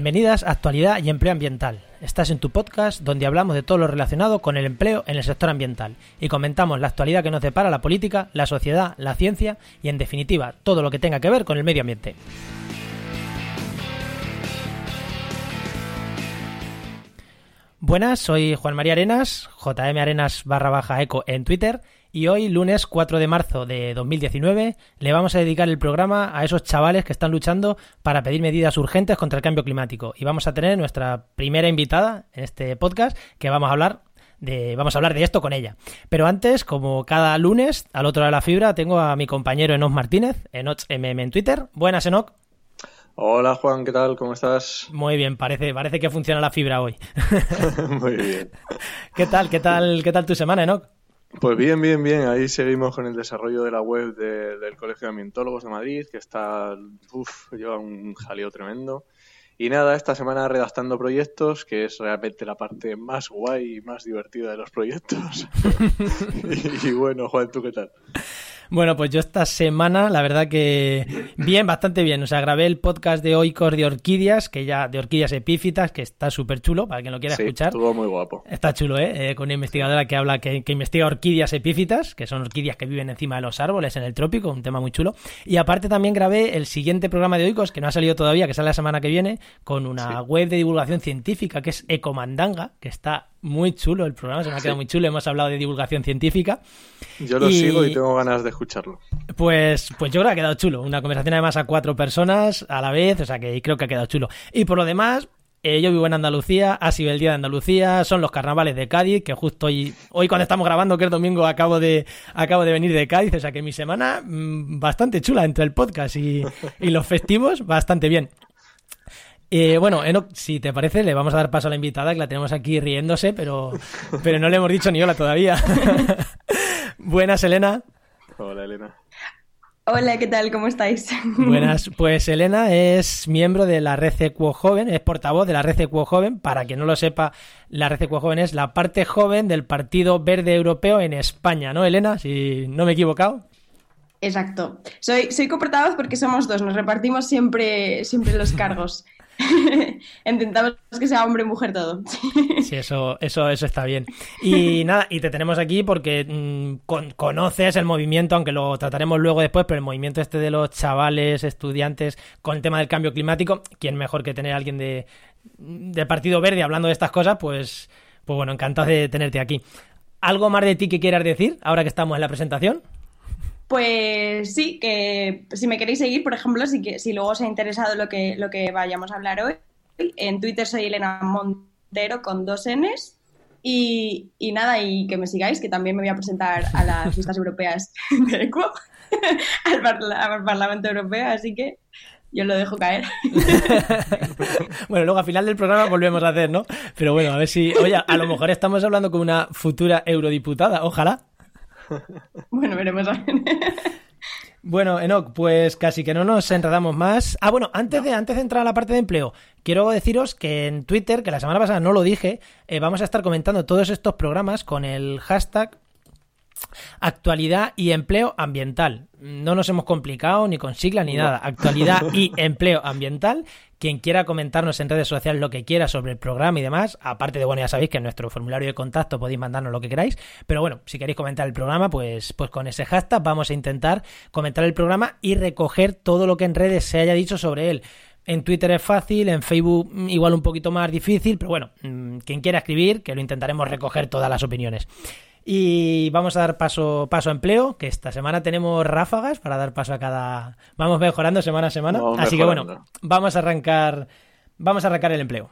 Bienvenidas a Actualidad y Empleo Ambiental. Estás en tu podcast donde hablamos de todo lo relacionado con el empleo en el sector ambiental y comentamos la actualidad que nos depara la política, la sociedad, la ciencia y en definitiva todo lo que tenga que ver con el medio ambiente. Buenas, soy Juan María Arenas, JM Arenas barra baja eco en Twitter y hoy, lunes 4 de marzo de 2019, le vamos a dedicar el programa a esos chavales que están luchando para pedir medidas urgentes contra el cambio climático. Y vamos a tener nuestra primera invitada en este podcast, que vamos a hablar de, vamos a hablar de esto con ella. Pero antes, como cada lunes, al otro lado de la fibra, tengo a mi compañero Enoch Martínez, Enoch MM en Twitter. Buenas, Enoch. Hola Juan, ¿qué tal? ¿Cómo estás? Muy bien, parece, parece que funciona la fibra hoy. Muy bien. ¿Qué tal? ¿Qué tal? ¿Qué tal tu semana, Enoch? Pues bien, bien, bien. Ahí seguimos con el desarrollo de la web del Colegio de Ambientólogos de Madrid, que está, uff, lleva un jaleo tremendo. Y nada, esta semana redactando proyectos, que es realmente la parte más guay y más divertida de los proyectos. y, y bueno, Juan, ¿tú qué tal? Bueno, pues yo esta semana, la verdad que bien, bastante bien. O sea, grabé el podcast de Oikos de Orquídeas, que ya de Orquídeas Epífitas, que está súper chulo, para quien lo quiera sí, escuchar. Estuvo muy guapo. Está chulo, ¿eh? ¿eh? Con una investigadora que habla, que, que, investiga orquídeas epífitas, que son orquídeas que viven encima de los árboles en el trópico, un tema muy chulo. Y aparte también grabé el siguiente programa de Oikos, que no ha salido todavía, que sale la semana que viene, con una sí. web de divulgación científica que es Ecomandanga, que está muy chulo el programa, se me ha quedado sí. muy chulo. Hemos hablado de divulgación científica. Yo lo y... sigo y tengo ganas de escucharlo. Pues, pues yo creo que ha quedado chulo. Una conversación además a cuatro personas a la vez, o sea que creo que ha quedado chulo. Y por lo demás, eh, yo vivo en Andalucía, ha sido el día de Andalucía, son los carnavales de Cádiz, que justo hoy, hoy cuando estamos grabando, que es domingo, acabo de, acabo de venir de Cádiz, o sea que mi semana mmm, bastante chula entre el podcast y, y los festivos, bastante bien. Eh, bueno, Enoch, si te parece, le vamos a dar paso a la invitada, que la tenemos aquí riéndose, pero, pero no le hemos dicho ni hola todavía. Buenas, Elena. Hola, Elena. Hola, ¿qué tal? ¿Cómo estáis? Buenas, pues Elena es miembro de la Red Equo Joven, es portavoz de la Red Equo Joven. Para quien no lo sepa, la Red Equo Joven es la parte joven del Partido Verde Europeo en España, ¿no, Elena? Si no me he equivocado. Exacto. Soy, soy coportavoz porque somos dos, nos repartimos siempre, siempre los cargos. Intentamos que sea hombre y mujer todo. sí, eso, eso, eso está bien. Y nada, y te tenemos aquí porque con, conoces el movimiento, aunque lo trataremos luego después, pero el movimiento este de los chavales, estudiantes, con el tema del cambio climático, ¿quién mejor que tener a alguien de, del Partido Verde hablando de estas cosas? Pues, pues bueno, encantado de tenerte aquí. ¿Algo más de ti que quieras decir ahora que estamos en la presentación? Pues sí, que si me queréis seguir, por ejemplo, si, que, si luego os ha interesado lo que, lo que vayamos a hablar hoy, en Twitter soy Elena Montero con dos Ns. Y, y, nada, y que me sigáis, que también me voy a presentar a las listas europeas de ECO, al, parla al, Parlamento Europeo, así que yo lo dejo caer. bueno, luego al final del programa volvemos a hacer, ¿no? Pero bueno, a ver si, oye, a lo mejor estamos hablando con una futura eurodiputada, ojalá. Bueno, veremos. Bueno, Enoch, pues casi que no nos enredamos más. Ah, bueno, antes de, antes de entrar a la parte de empleo, quiero deciros que en Twitter, que la semana pasada no lo dije, eh, vamos a estar comentando todos estos programas con el hashtag actualidad y empleo ambiental. No nos hemos complicado ni con siglas ni nada. Actualidad y empleo ambiental. Quien quiera comentarnos en redes sociales lo que quiera sobre el programa y demás, aparte de, bueno, ya sabéis que en nuestro formulario de contacto podéis mandarnos lo que queráis, pero bueno, si queréis comentar el programa, pues, pues con ese hashtag vamos a intentar comentar el programa y recoger todo lo que en redes se haya dicho sobre él. En Twitter es fácil, en Facebook igual un poquito más difícil, pero bueno, quien quiera escribir, que lo intentaremos recoger todas las opiniones. Y vamos a dar paso, paso a empleo, que esta semana tenemos ráfagas para dar paso a cada. Vamos mejorando semana a semana. Vamos Así mejorando. que bueno, vamos a arrancar. Vamos a arrancar el empleo.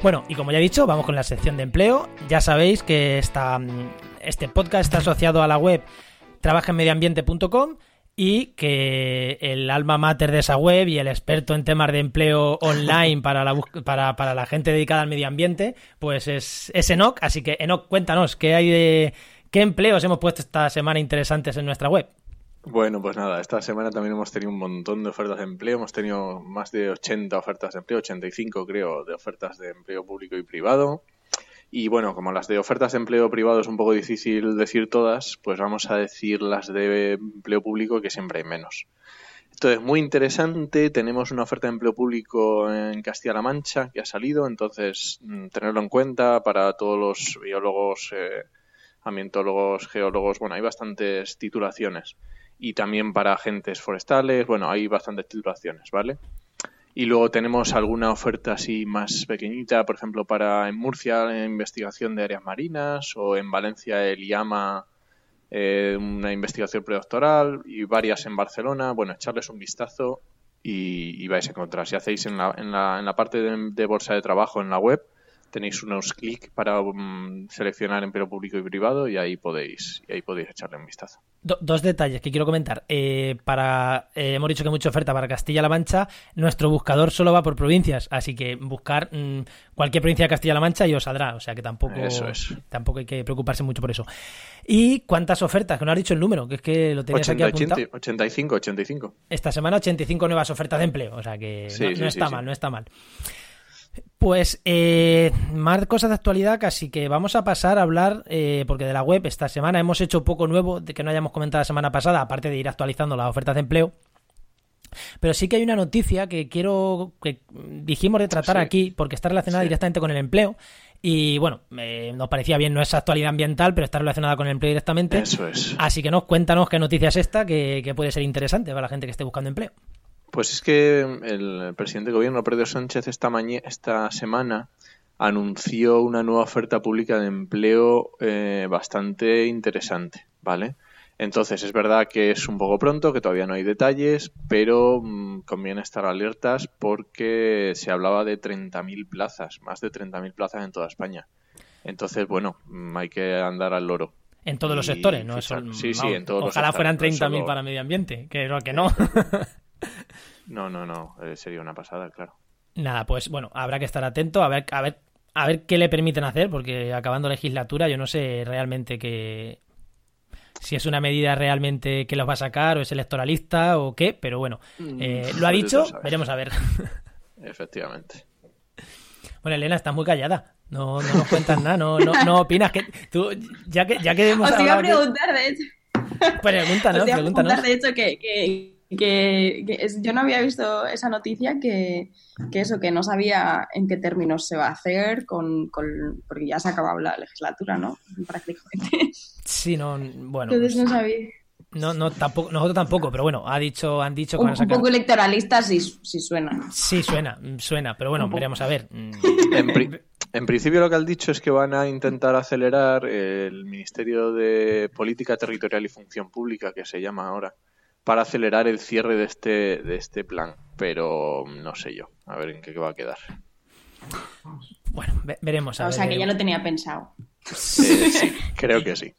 Bueno, y como ya he dicho, vamos con la sección de empleo. Ya sabéis que esta, este podcast está asociado a la web trabajenmedioambiente.com y que el alma mater de esa web y el experto en temas de empleo online para la, para, para la gente dedicada al medio ambiente, pues es, es Enoch. Así que, Enoch, cuéntanos, ¿qué hay de qué empleos hemos puesto esta semana interesantes en nuestra web? Bueno, pues nada, esta semana también hemos tenido un montón de ofertas de empleo, hemos tenido más de 80 ofertas de empleo, 85 creo, de ofertas de empleo público y privado. Y bueno, como las de ofertas de empleo privado es un poco difícil decir todas, pues vamos a decir las de empleo público que siempre hay menos. Entonces, muy interesante, tenemos una oferta de empleo público en Castilla-La Mancha que ha salido, entonces mm, tenerlo en cuenta para todos los biólogos, eh, ambientólogos, geólogos, bueno, hay bastantes titulaciones y también para agentes forestales. Bueno, hay bastantes titulaciones, ¿vale? Y luego tenemos alguna oferta así más pequeñita, por ejemplo, para en Murcia en investigación de áreas marinas o en Valencia el IAMA eh, una investigación predoctoral y varias en Barcelona. Bueno, echarles un vistazo y, vais a encontrar. Si hacéis en la, en la, en la parte de bolsa de trabajo en la web, tenéis unos clics para um, seleccionar empleo público y privado y ahí podéis y ahí podéis echarle un vistazo. dos detalles que quiero comentar. Eh, para eh, hemos dicho que mucha oferta para Castilla-La Mancha. Nuestro buscador solo va por provincias, así que buscar mm, cualquier provincia de Castilla-La Mancha y os saldrá. O sea que tampoco tampoco hay que preocuparse mucho por eso. ¿Y cuántas ofertas? Que no has dicho el número, que es que lo tenías aquí apuntado. 85, 85. Esta semana 85 nuevas ofertas de empleo, o sea que no, está mal, no está mal. Pues eh, más cosas de actualidad, casi que vamos a pasar a hablar, eh, porque de la web esta semana hemos hecho poco nuevo de que no hayamos comentado la semana pasada, aparte de ir actualizando las ofertas de empleo. Pero sí que hay una noticia que quiero, que dijimos de tratar aquí, porque está relacionada directamente con el empleo. Y bueno, nos parecía bien, no es actualidad ambiental, pero está relacionada con el empleo directamente. Eso es. Así que nos cuéntanos qué noticia es esta que, que puede ser interesante para la gente que esté buscando empleo. Pues es que el presidente de gobierno, Pedro Sánchez, esta, esta semana anunció una nueva oferta pública de empleo eh, bastante interesante, ¿vale? Entonces, es verdad que es un poco pronto, que todavía no hay detalles, pero mm, conviene estar alertas porque se hablaba de 30.000 plazas, más de 30.000 plazas en toda España. Entonces, bueno, mm, hay que andar al loro. En todos los sectores, ¿no? sí, sí, en todos Ojalá fueran 30.000 para medio ambiente, que, que no. No, no, no, eh, sería una pasada, claro. Nada, pues bueno, habrá que estar atento a ver, a ver, a ver qué le permiten hacer, porque acabando legislatura yo no sé realmente qué si es una medida realmente que los va a sacar o es electoralista o qué, pero bueno, mm, eh, lo ha dicho, veremos a ver. Efectivamente. Bueno, Elena, estás muy callada. No, no nos cuentas nada, no, no, no opinas que tú, ya que, ya que hemos Os iba a preguntar, de hecho. Pregúntanos, Os iba a preguntar, de hecho, que que, yo no había visto esa noticia que, eso, que no sabía en qué términos se va a hacer, con, con, porque ya se ha acabado la legislatura, ¿no? Prácticamente. Sí, no, bueno. Entonces no sabía. No, no, tampoco, nosotros tampoco, pero bueno, ha dicho, han dicho que un, un poco electoralista sí, sí, suena. Sí, suena, suena, pero bueno, veremos a ver. En, en, principio lo que han dicho es que van a intentar acelerar el Ministerio de Política Territorial y Función Pública, que se llama ahora, para acelerar el cierre de este, de este plan. Pero no sé yo, a ver en qué va a quedar. Bueno, veremos. o sea, que ya lo tenía pensado. Eh, sí, creo que sí.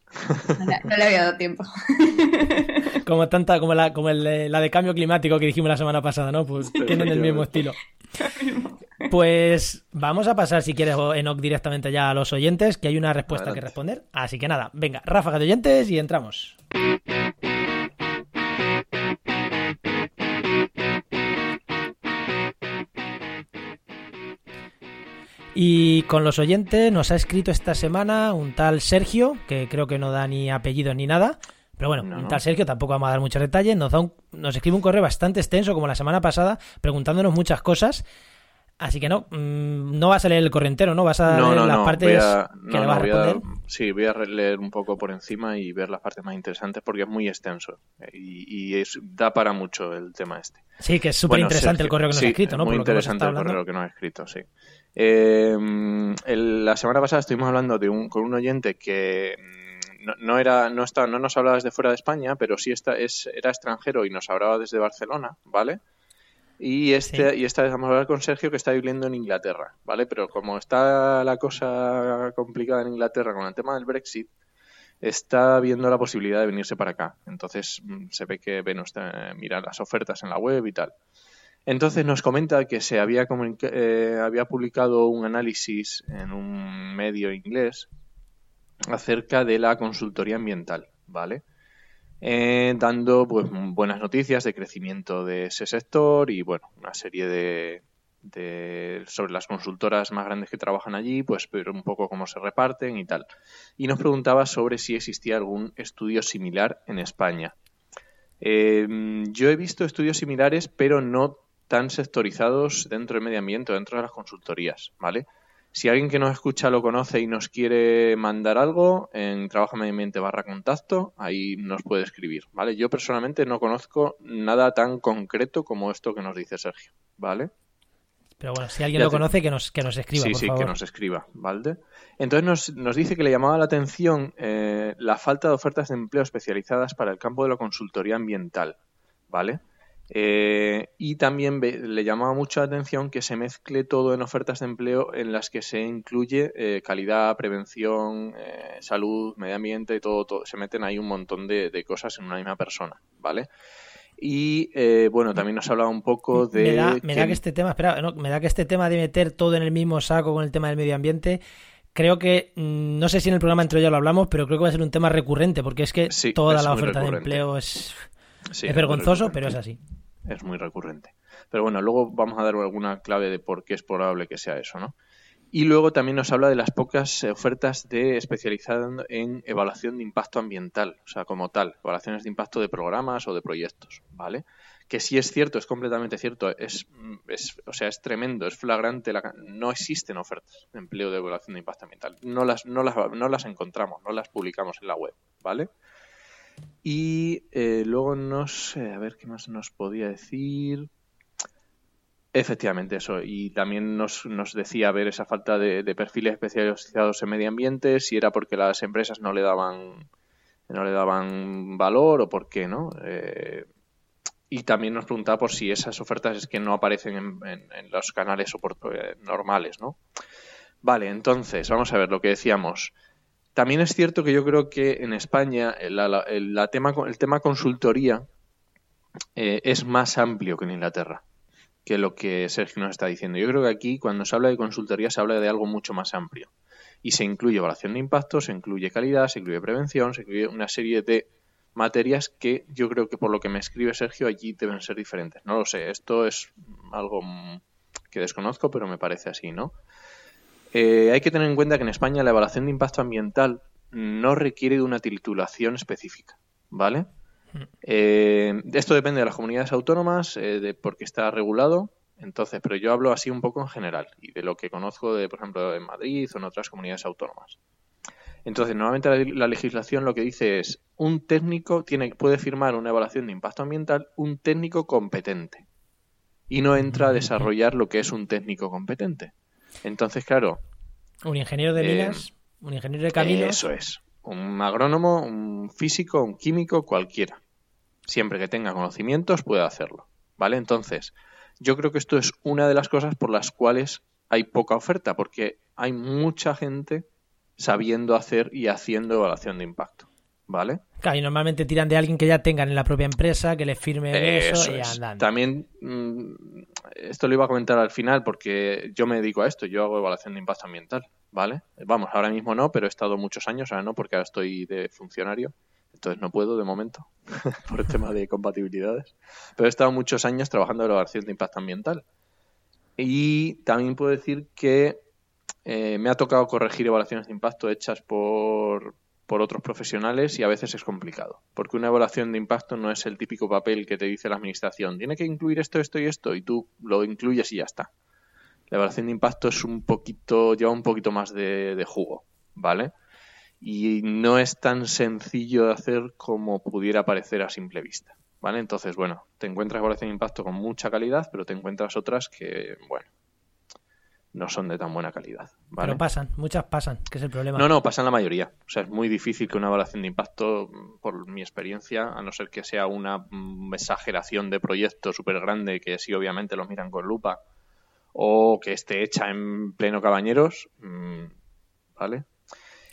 No, le había dado tiempo. Como tanta, como la, como la de cambio climático que dijimos la semana pasada, ¿no? Pues tienen el mismo estilo. Pues vamos a pasar, si quieres, Enoch, directamente ya a los oyentes, que hay una respuesta que responder. Así que nada, venga, ráfaga de oyentes y entramos. Y con los oyentes nos ha escrito esta semana un tal Sergio, que creo que no da ni apellido ni nada. Pero bueno, un tal Sergio, tampoco vamos a dar muchos detalles. Nos, da nos escribe un correo bastante extenso, como la semana pasada, preguntándonos muchas cosas. Así que no, mm, no vas a leer el correo entero, ¿no? Vas a leer las partes que le vas a responder. sí, voy a leer un poco por encima y ver las partes más interesantes porque es muy extenso y, da para mucho el tema este. Sí, que es súper interesante el correo que nos ha escrito, ¿no? Muy interesante el correo que nos ha escrito, sí. Eh, la semana pasada estuvimos hablando de un, con un oyente que mm, no, era no está, no nos hablaba desde fuera de España, pero sí está, es, era extranjero y nos hablaba desde Barcelona, ¿vale? Y, este, y esta vez vamos a hablar con Sergio que está viviendo en Inglaterra, ¿vale? Pero como está la cosa complicada en Inglaterra con el tema del Brexit, está viendo la posibilidad de venirse para acá. Entonces mm, se ve que está, mira las ofertas en la web y tal. Entonces nos comenta que se había, eh, había publicado un análisis en un medio inglés acerca de la consultoría ambiental, ¿vale? Eh, dando pues buenas noticias de crecimiento de ese sector y bueno, una serie de, de, sobre las consultoras más grandes que trabajan allí, pues pero un poco cómo se reparten y tal. Y nos preguntaba sobre si existía algún estudio similar en España. Eh, yo he visto estudios similares, pero no tan sectorizados dentro del medio ambiente dentro de las consultorías, ¿vale? Si alguien que nos escucha lo conoce y nos quiere mandar algo, en Trabajo Medio Ambiente barra contacto, ahí nos puede escribir, ¿vale? Yo personalmente no conozco nada tan concreto como esto que nos dice Sergio, ¿vale? Pero bueno, si alguien lo conoce, que nos, que nos escriba, sí, por sí, que nos escriba, ¿vale? Entonces nos, nos dice que le llamaba la atención eh, la falta de ofertas de empleo especializadas para el campo de la consultoría ambiental, ¿vale? Eh, y también le llamaba mucho la atención que se mezcle todo en ofertas de empleo en las que se incluye eh, calidad, prevención, eh, salud, medio ambiente, y todo, todo, se meten ahí un montón de, cosas en una misma persona, ¿vale? Y bueno, también nos hablaba un poco de. Me da, me da que... este tema, espera, me da que este tema de meter todo en el mismo saco con el tema del medio ambiente creo que, mm, no sé si en el programa entre ya lo hablamos, pero creo que va a ser un tema recurrente, porque es que toda la oferta de empleo es, es vergonzoso, pero es así es muy recurrente. Pero bueno, luego vamos a dar alguna clave de por qué es probable que sea eso, ¿no? Y luego también nos habla de las pocas ofertas de especializadas en evaluación de impacto ambiental, o sea, como tal, evaluaciones de impacto de programas o de proyectos, ¿vale? Que sí es cierto, es completamente cierto, es, o sea, es tremendo, es flagrante, la, no existen ofertas de empleo de evaluación de impacto ambiental, no las, no las, no las encontramos, no las publicamos en la web, ¿vale? Y eh, luego no sé, a ver qué más nos podía decir. Efectivamente, eso. Y también nos, nos decía ver esa falta de, perfiles especializados en medio ambiente, si era porque las empresas no le daban no le daban valor o por qué, ¿no? Eh, y también nos preguntaba por si esas ofertas es que no aparecen en, los canales eh, normales, ¿no? Vale, entonces, vamos a ver lo que decíamos. También es cierto que yo creo que en España el, tema, el tema consultoría eh, es más amplio que en Inglaterra, que lo que Sergio nos está diciendo. Yo creo que aquí, cuando se habla de consultoría, se habla de algo mucho más amplio. Y se incluye evaluación de impacto, se incluye calidad, se incluye prevención, se incluye una serie de materias que yo creo que por lo que me escribe Sergio allí deben ser diferentes. No lo sé, esto es algo que desconozco, pero me parece así, ¿no? Eh, hay que tener en cuenta que en España la evaluación de impacto ambiental no requiere de una titulación específica, ¿vale? Eh, esto depende de las comunidades autónomas, eh, de porque está regulado. Entonces, pero yo hablo así un poco en general y de lo que conozco de, por ejemplo, en Madrid o en otras comunidades autónomas. Entonces, normalmente la, legislación lo que dice es un técnico tiene, puede firmar una evaluación de impacto ambiental un técnico competente y no entra a desarrollar lo que es un técnico competente. Entonces, claro. Un ingeniero de minas, eh, un ingeniero de caminos. Eso es. Un agrónomo, un físico, un químico, cualquiera. Siempre que tenga conocimientos puede hacerlo. ¿Vale? Entonces, yo creo que esto es una de las cosas por las cuales hay poca oferta, porque hay mucha gente sabiendo hacer y haciendo evaluación de impacto. ¿Vale? Claro, y normalmente tiran de alguien que ya tengan en la propia empresa, que le firme eso, y andan. También, mm, esto lo iba a comentar al final porque yo me dedico a esto, yo hago evaluación de impacto ambiental, ¿vale? Vamos, ahora mismo no, pero he estado muchos años, ahora no, porque ahora estoy de funcionario, entonces no puedo de momento, por el tema de compatibilidades. Pero he estado muchos años trabajando en evaluación de impacto ambiental. Y también puedo decir que eh, me ha tocado corregir evaluaciones de impacto hechas por, por otros profesionales y a veces es complicado, porque una evaluación de impacto no es el típico papel que te dice la administración, tiene que incluir esto, esto y esto, y tú lo incluyes y ya está. La evaluación de impacto es un poquito, lleva un poquito más de, jugo, ¿vale? Y no es tan sencillo de hacer como pudiera parecer a simple vista. ¿Vale? Entonces, bueno, te encuentras evaluación de impacto con mucha calidad, pero te encuentras otras que, bueno, no son de tan buena calidad. ¿vale? Pero pasan, muchas pasan, que es el problema. No, no, pasan la mayoría. O sea, es muy difícil que una evaluación de impacto, por mi experiencia, a no ser que sea una exageración de proyecto súper grande, que sí obviamente los miran con lupa, o que esté hecha en pleno cabañeros, mm, ¿vale?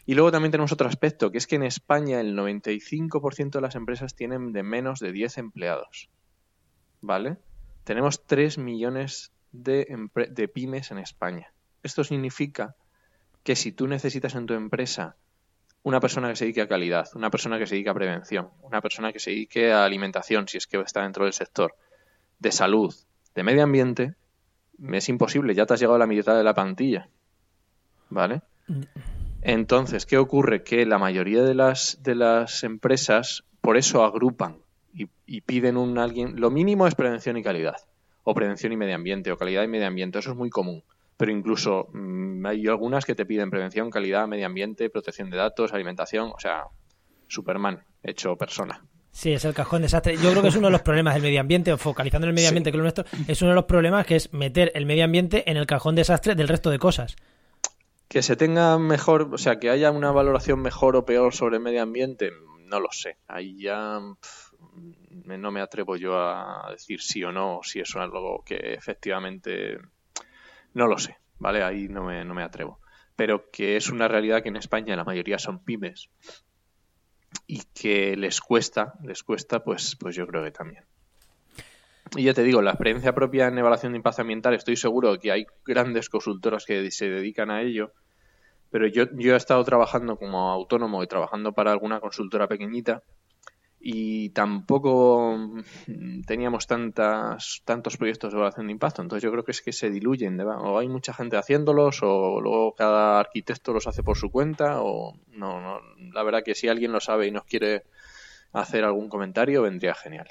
Y luego también tenemos otro aspecto, que es que en España el 95% de las empresas tienen de menos de 10 empleados, ¿vale? Tenemos 3 millones de, pymes en España. Esto significa que si tú necesitas en tu empresa una persona que se dedique a calidad, una persona que se dedique a prevención, una persona que se dedique a alimentación, si es que está dentro del sector, de salud, de medio ambiente, es imposible, ya te has llegado a la mitad de la plantilla. ¿Vale? Entonces, ¿qué ocurre? Que la mayoría de las, de las empresas por eso agrupan y, y piden un alguien. Lo mínimo es prevención y calidad. O prevención y medio ambiente, o calidad y medio ambiente. Eso es muy común. Pero incluso mm, hay algunas que te piden prevención, calidad, medio ambiente, protección de datos, alimentación. O sea, Superman hecho persona. Sí, es el cajón desastre. Yo creo que es uno de los problemas del medio ambiente, focalizando en el medio Sí. ambiente que es lo nuestro, es uno de los problemas que es meter el medio ambiente en el cajón desastre del resto de cosas. Que se tenga mejor, o sea, que haya una valoración mejor o peor sobre el medio ambiente, no lo sé. Ahí ya me- no me atrevo yo a decir sí o no, si eso es algo que efectivamente no lo sé, ¿vale? Ahí no me, no me atrevo. Pero que es una realidad que en España la mayoría son pymes y que les cuesta, les cuesta, pues, pues yo creo que también. Y ya te digo, la experiencia propia en evaluación de impacto ambiental, estoy seguro que hay grandes consultoras que se dedican a ello, pero yo, yo he estado trabajando como autónomo y trabajando para alguna consultora pequeñita y tampoco mm, teníamos tantas, tantos proyectos de evaluación de impacto, entonces yo creo que es que se diluyen, o hay mucha gente haciéndolos, o luego cada arquitecto los hace por su cuenta, o no, no, la verdad que si alguien lo sabe y nos quiere hacer algún comentario, vendría genial.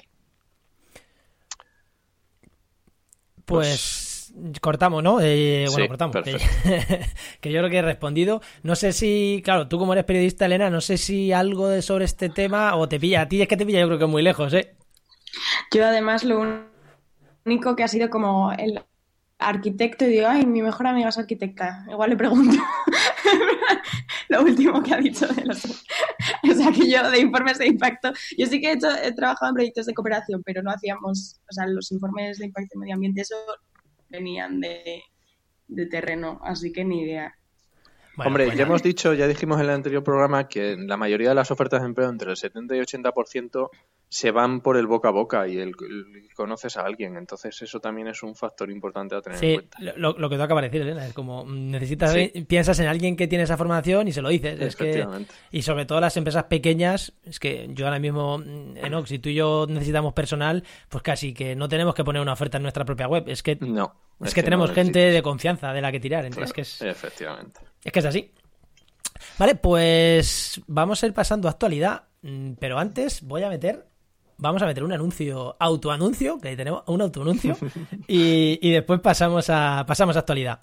Pues cortamos, ¿no? Eh, bueno, Sí, cortamos. Que, yo creo que he respondido. No sé si, claro, tú como eres periodista, Elena, no sé si algo de sobre este tema o te pilla. A ti es que te pilla, yo creo que muy lejos, ¿eh? Yo además lo único que ha sido como el arquitecto y digo, ay, mi mejor amiga es arquitecta. Igual le pregunto lo último que ha dicho de los... O sea, que yo de informes de impacto, yo sí que he, hecho, he trabajado en proyectos de cooperación, pero no hacíamos, o sea, los informes de impacto y medio ambiente, eso venían de, de terreno, así que ni idea. Bueno, Hombre, pues ya hemos dicho, ya dijimos en el anterior programa que la mayoría de las ofertas de empleo, entre el 70 y 80%, se van por el boca a boca y el, el- conoces a alguien. Entonces, eso también es un factor importante a tener en cuenta. lo, lo que tú acabas de decir, Elena, es como mm, necesitas, Sí. piensas en alguien que tiene esa formación y se lo dices. Es que, Efectivamente. y sobre todo las empresas pequeñas, es que yo ahora mismo, mm, Enoch, si tú y yo necesitamos personal, pues casi que no tenemos que poner una oferta en nuestra propia web. Es que, No. es que tenemos no gente de confianza de la que tirar. Entonces, Claro, es que es, Efectivamente. es que es así. Vale, pues vamos a ir pasando a actualidad, mm, pero antes voy a meter, vamos a meter un anuncio, autoanuncio, que tenemos un autoanuncio, y, y después pasamos a, pasamos a actualidad.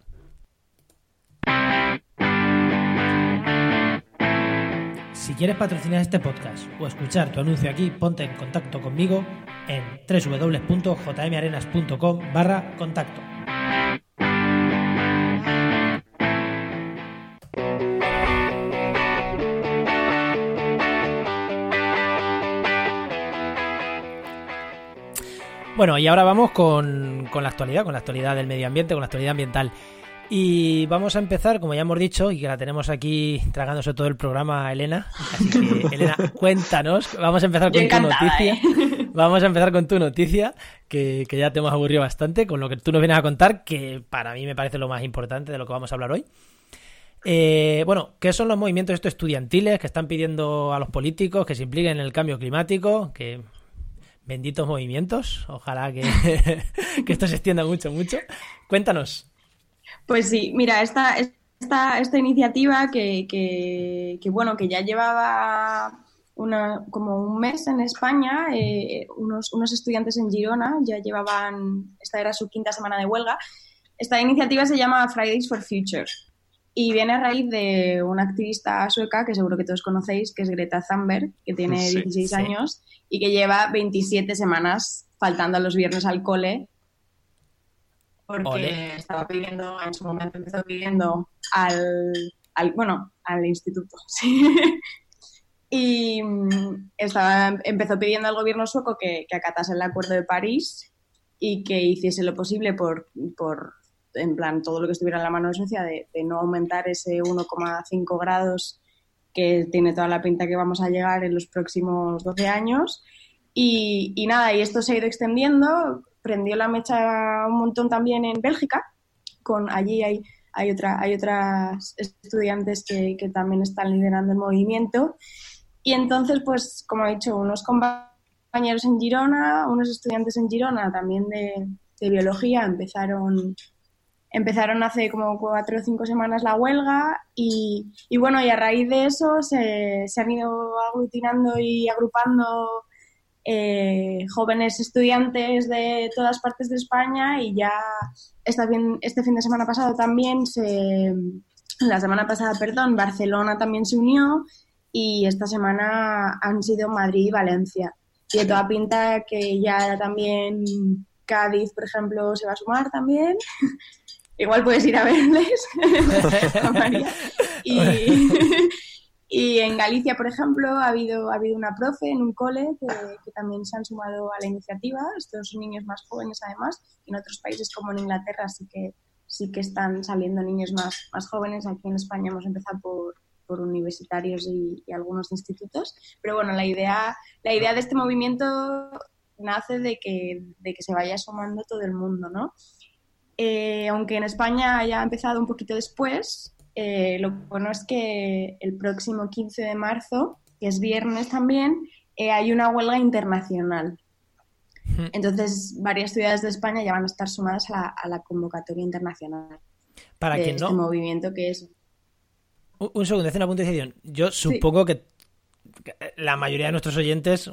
Si quieres patrocinar este podcast o escuchar tu anuncio aquí, ponte en contacto conmigo en www.jmarenas.com barra contacto. Bueno, y ahora vamos con, con la actualidad, con la actualidad del medio ambiente, con la actualidad ambiental. Y vamos a empezar, como ya hemos dicho, y que la tenemos aquí tragándose todo el programa, Elena. Así que, Elena, cuéntanos. Vamos a empezar con tu noticia. ¿eh? Vamos a empezar con tu noticia, que, que ya te hemos aburrido bastante, con lo que tú nos vienes a contar, que para mí me parece lo más importante de lo que vamos a hablar hoy. Eh, bueno, ¿qué son los movimientos estos estudiantiles que están pidiendo a los políticos que se impliquen en el cambio climático? Que benditos movimientos, ojalá que, que esto se extienda mucho, mucho. Cuéntanos. Pues sí, mira, esta, esta, esta iniciativa que, que, que, bueno, que ya llevaba una, como un mes en España, eh, unos, unos estudiantes en Girona ya llevaban, esta era su quinta semana de huelga. Esta iniciativa se llama Fridays for Future y viene a raíz de una activista sueca que seguro que todos conocéis, que es Greta Thunberg, que tiene Sí, 16 sí. años y que lleva 27 semanas faltando los viernes al cole porque estaba pidiendo, en su momento empezó pidiendo al, al bueno, al instituto, sí. y mm, estaba, empezó pidiendo al gobierno sueco que, que acatase el Acuerdo de París y que hiciese lo posible por, por en plan, todo lo que estuviera en la mano de Suecia de, de no aumentar ese 1,5 grados que tiene toda la pinta que vamos a llegar en los próximos 12 años. Y, y, nada, y esto se ha ido extendiendo, prendió la mecha un montón también en Bélgica, con allí hay, hay, otra, hay otras estudiantes que, que también están liderando el movimiento. Y entonces, pues, como he dicho, unos compañeros en Girona, unos estudiantes en Girona también de, de biología empezaron empezaron hace como cuatro o cinco semanas la huelga y, bueno, y a raíz de eso se, se han ido aglutinando y agrupando eh, jóvenes estudiantes de todas partes de España y ya esta fin, este fin de semana pasado también se, la semana pasada, perdón, Barcelona también se unió y esta semana han sido Madrid y Valencia. Y de toda pinta que ya también Cádiz, por ejemplo, se va a sumar también. igual puedes ir a verles. Y, y, en Galicia, por ejemplo, ha habido, ha habido una profe en un cole que, que, también se han sumado a la iniciativa, estos niños más jóvenes además, en otros países como en Inglaterra sí que, sí que están saliendo niños más, más jóvenes, aquí en España hemos empezado por, por universitarios y, y, algunos institutos, pero bueno, la idea, la idea de este movimiento nace de que, de que se vaya sumando todo el mundo, ¿no? Eh, aunque en España haya empezado un poquito después, eh, lo bueno es que el próximo 15 de marzo, que es viernes también, eh, hay una huelga internacional. Entonces, varias ciudades de España ya van a estar sumadas a la, a la convocatoria internacional. Para de quien este no. movimiento que es. Un, un segundo, hace una puntualización. Yo supongo sí. que la mayoría de nuestros oyentes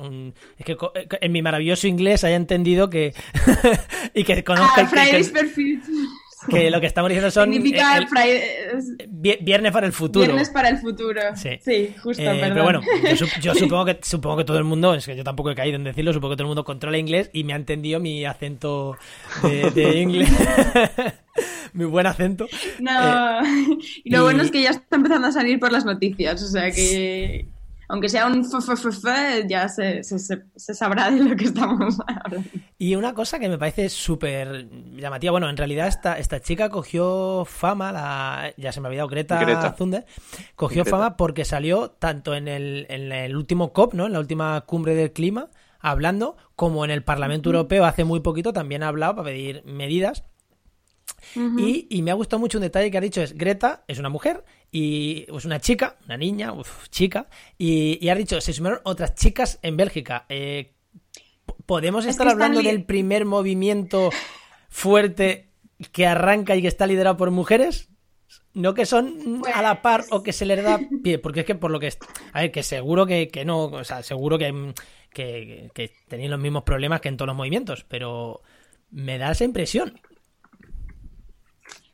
es que en mi maravilloso inglés haya entendido que y que conozca ah, Fridays que, que, lo que estamos diciendo son Significa el, el, viernes para el futuro. Viernes para el futuro. Sí, sí justo eh, pero bueno yo, yo, supongo que supongo que todo el mundo es que yo tampoco he caído en decirlo supongo que todo el mundo controla inglés y me ha entendido mi acento de, de inglés. Mi buen acento. No. Eh, y lo bueno es que ya está empezando a salir por las noticias o sea que aunque sea un f, f, f, f ya se, se, se, sabrá de lo que estamos hablando. Y una cosa que me parece súper llamativa, bueno, en realidad esta, esta chica cogió fama, la, ya se me ha olvidado, Greta, Greta. Thunberg, cogió Greta. fama porque salió tanto en el, en el último COP, ¿no? en la última cumbre del clima, hablando, como en el Parlamento. Europeo hace muy poquito también ha hablado para pedir medidas. Uh -huh. y, y, me ha gustado mucho un detalle que ha dicho es Greta es una mujer y es pues una chica, una niña, uf, chica, y, y, ha dicho, se sumaron otras chicas en Bélgica. Eh, ¿Podemos estar es hablando del primer movimiento fuerte que arranca y que está liderado por mujeres? No que son pues... a la par o que se les da pie, porque es que por lo que... A ver, que seguro que, que no, o sea, seguro que, que, que tenéis los mismos problemas que en todos los movimientos, pero me da esa impresión.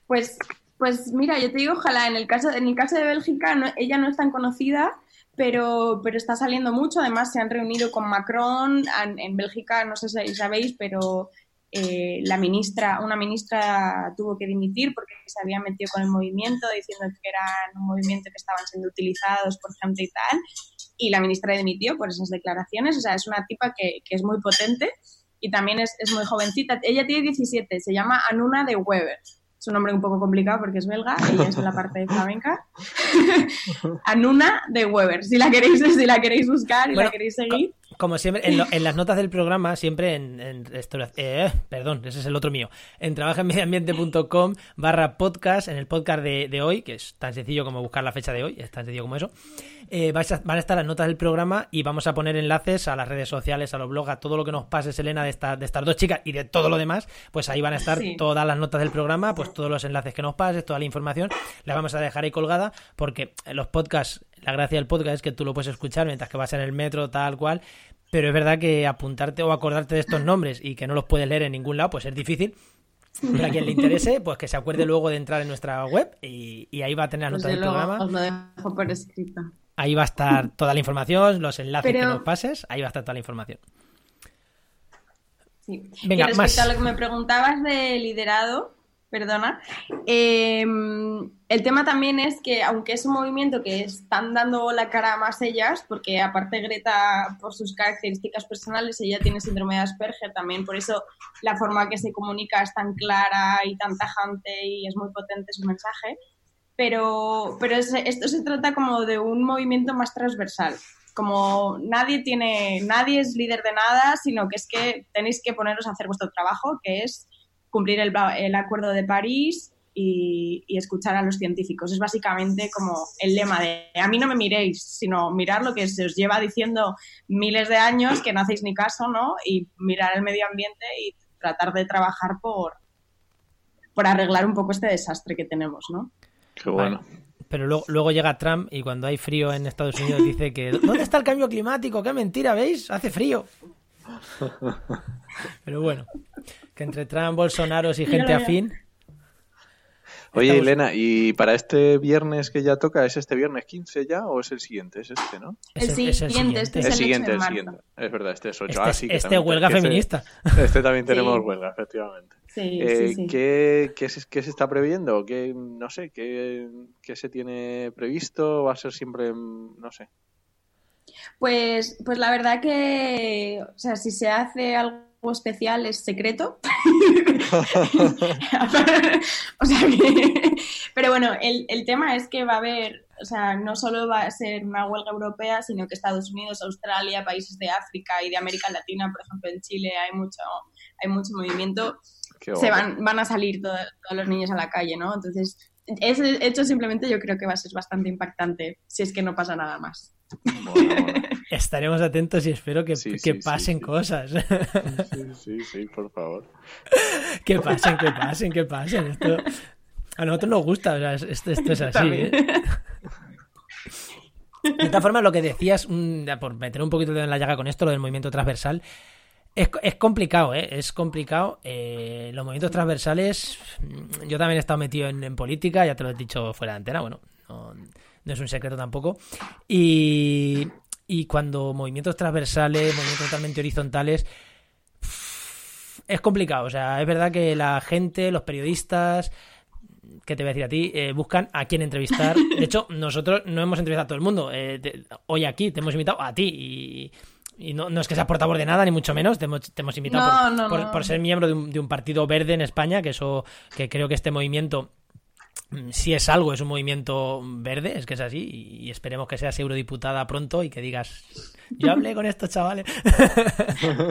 Pues pues mira, yo te digo, ojalá, en el caso, en el caso de Bélgica, no, ella no es tan conocida, pero, pero está saliendo mucho. Además, se han reunido con Macron. En, en Bélgica, no sé si sabéis, pero eh, la ministra, una ministra tuvo que dimitir porque se había metido con el movimiento, diciendo que era un movimiento que estaban siendo utilizados por gente y tal. Y la ministra dimitió por esas declaraciones. O sea, es una tipa que, que es muy potente y también es, es muy jovencita. Ella tiene 17, se llama Anuna de Weber un nombre un poco complicado porque es belga, ella es la parte de flamenca. Anuna de Weber, si la queréis, si la queréis buscar y bueno, la queréis seguir. Como siempre, en, lo, en, las notas del programa, siempre en, en eh, perdón, ese es el otro mío, en trabajaenmedioambiente.com barra podcast, en el podcast de, de, hoy, que es tan sencillo como buscar la fecha de hoy, es tan sencillo como eso, eh, vais a, van a estar las notas del programa y vamos a poner enlaces a las redes sociales, a los blogs, a todo lo que nos pase, Selena, de, esta, de estas dos chicas y de todo lo demás, pues ahí van a estar sí. todas las notas del programa, pues todos los enlaces que nos pases, toda la información, la vamos a dejar ahí colgada, porque los podcasts, la gracia del podcast es que tú lo puedes escuchar mientras que vas en el metro, tal cual, pero es verdad que apuntarte o acordarte de estos nombres y que no los puedes leer en ningún lado, pues es difícil. Pero a quien le interese, pues que se acuerde luego de entrar en nuestra web y, y ahí va a tener las notas del programa. Os lo dejo por escrito. Ahí va a estar toda la información, los enlaces Pero... que nos pases, ahí va a estar toda la información. Sí. Venga, y respecto más. a lo que me preguntabas de liderado, perdona, eh, el tema también es que aunque es un movimiento que están dando la cara más ellas, porque aparte Greta, por sus características personales, ella tiene síndrome de Asperger también, por eso la forma que se comunica es tan clara y tan tajante y es muy potente su mensaje. Pero, pero es- esto se trata como de un movimiento más transversal como nadie tiene, nadie es líder de nada, sino que es que tenéis que poneros a hacer vuestro trabajo, que es cumplir el, el acuerdo de París y, y escuchar a los científicos. Es básicamente como el lema de a mí no me miréis, sino mirar lo que se os lleva diciendo miles de años que no hacéis ni caso, ¿no? Y mirar el medio ambiente y tratar de trabajar por, por arreglar un poco este desastre que tenemos, ¿no? Qué bueno. Pero luego, luego llega Trump y cuando hay frío en Estados Unidos dice que ¿dónde está el cambio climático? ¡Qué mentira! ¿Veis? Hace frío. Pero bueno, que entre Trump, Bolsonaro y gente afín. Oye, Estamos- Elena, ¿y para este viernes que ya toca, es este viernes 15 ya o es el siguiente? Es este, ¿no? El es siguiente, este es el el siguiente, 8 de el marzo. siguiente. Es verdad, este es 8. Este, ah, es- sí, que este también- huelga este- feminista. Este también tenemos Sí. huelga, efectivamente. Sí, Eh, sí, sí. ¿qué, qué se, qué se está previendo? ¿Qué, no sé, qué, qué se tiene previsto? ¿Va a ser siempre, no sé? Pues, pues la verdad que, o sea, si se hace algo especial es secreto. o sea que, pero bueno, el, el tema es que va a haber, o sea, no solo va a ser una huelga europea, sino que Estados Unidos, Australia, países de África y de América Latina, por ejemplo, en Chile hay mucho, hay mucho movimiento se van, van a salir todo- todos los niños a la calle, ¿no? Entonces, ese hecho simplemente yo creo que va a ser bastante impactante si es que no pasa nada más. Mola, mola. Estaremos atentos y espero que, Sí, que sí, pasen sí. cosas. Sí, sí, sí, por favor. que pasen, que pasen, que pasen. Esto a nosotros nos gusta, o sea, es- esto, esto es así. ¿eh? De esta forma, lo que decías, mm, por meter un poquito en la llaga con esto, lo del movimiento transversal, es, es complicado, ¿eh? Es complicado. Eh, los movimientos transversales, yo también he estado metido en, en política, ya te lo he dicho fuera de antena, bueno, no, no es un secreto tampoco. Y, y cuando movimientos transversales, movimientos totalmente horizontales, es complicado. O sea, es verdad que la gente, los periodistas, ¿qué te voy a decir a ti? Eh, buscan a quién entrevistar. De hecho, nosotros no hemos entrevistado a todo el mundo. Eh, te- hoy aquí te hemos invitado a ti y, y no, no es que seas portavoz de nada, ni mucho menos. Te hemos, te hemos invitado No, por, no, por- no. por ser miembro de un, de un partido verde en España, que eso, que creo que este movimiento mm, si es algo, es un movimiento verde, es que es así, y, y esperemos que seas eurodiputada pronto y que digas, yo hablé con estos chavales.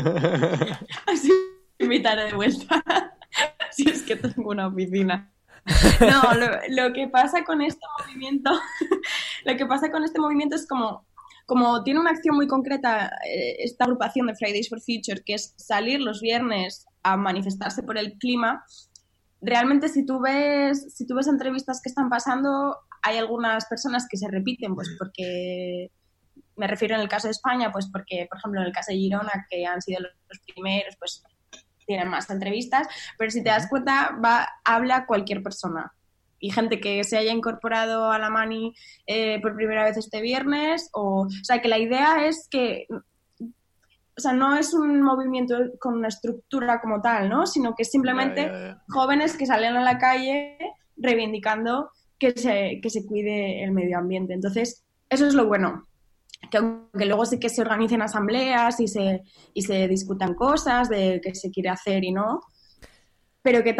Así me invitaré de vuelta. si es que tengo una oficina. No, lo, lo que pasa con este movimiento, lo que pasa con este movimiento es como, como tiene una acción muy concreta eh, esta agrupación de Fridays for Future, que es salir los viernes a manifestarse por el clima. Realmente, si tú ves, si tú ves entrevistas que están pasando, hay algunas personas que se repiten, pues porque me refiero en el caso de España, pues porque, por ejemplo, en el caso de Girona, que han sido los primeros, pues tienen más entrevistas, pero si te das cuenta, va, habla cualquier persona. Y gente que se haya incorporado a la Mani eh, por primera vez este viernes, o, o sea, que la idea es que, o sea, no es un movimiento con una estructura como tal, ¿no? Sino que es simplemente jóvenes que salen a la calle reivindicando que se, que se cuide el medio ambiente. Entonces, eso es lo bueno. Que aunque luego sí que se organicen asambleas y se, y se discutan cosas de qué se quiere hacer y no, pero que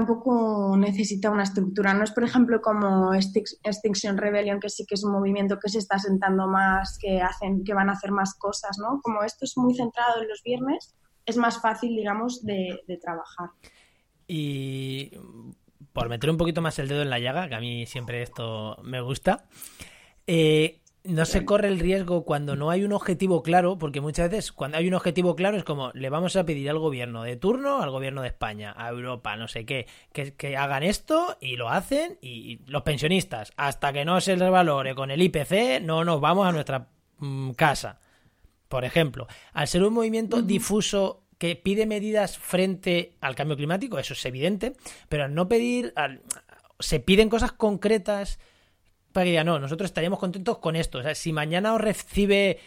tampoco necesita una estructura. No es, por ejemplo, como Extinc- Extinction Rebellion, que sí que es un movimiento que se está sentando más, que, hacen, que van a hacer más cosas, ¿no? Como esto es muy centrado en los viernes, es más fácil, digamos, de, de trabajar. Y por meter un poquito más el dedo en la llaga, que a mí siempre esto me gusta, eh, no se corre el riesgo cuando no hay un objetivo claro, porque muchas veces cuando hay un objetivo claro es como le vamos a pedir al gobierno de turno, al gobierno de España, a Europa, no sé qué, que, que hagan esto y lo hacen y los pensionistas, hasta que no se les valore con el IPC, no nos vamos a nuestra mm, casa. Por ejemplo, al ser un movimiento difuso que pide medidas frente al cambio climático, eso es evidente, pero al no pedir, al- se piden cosas concretas para que digan, no, nosotros estaríamos contentos con esto. O sea, si mañana os recibe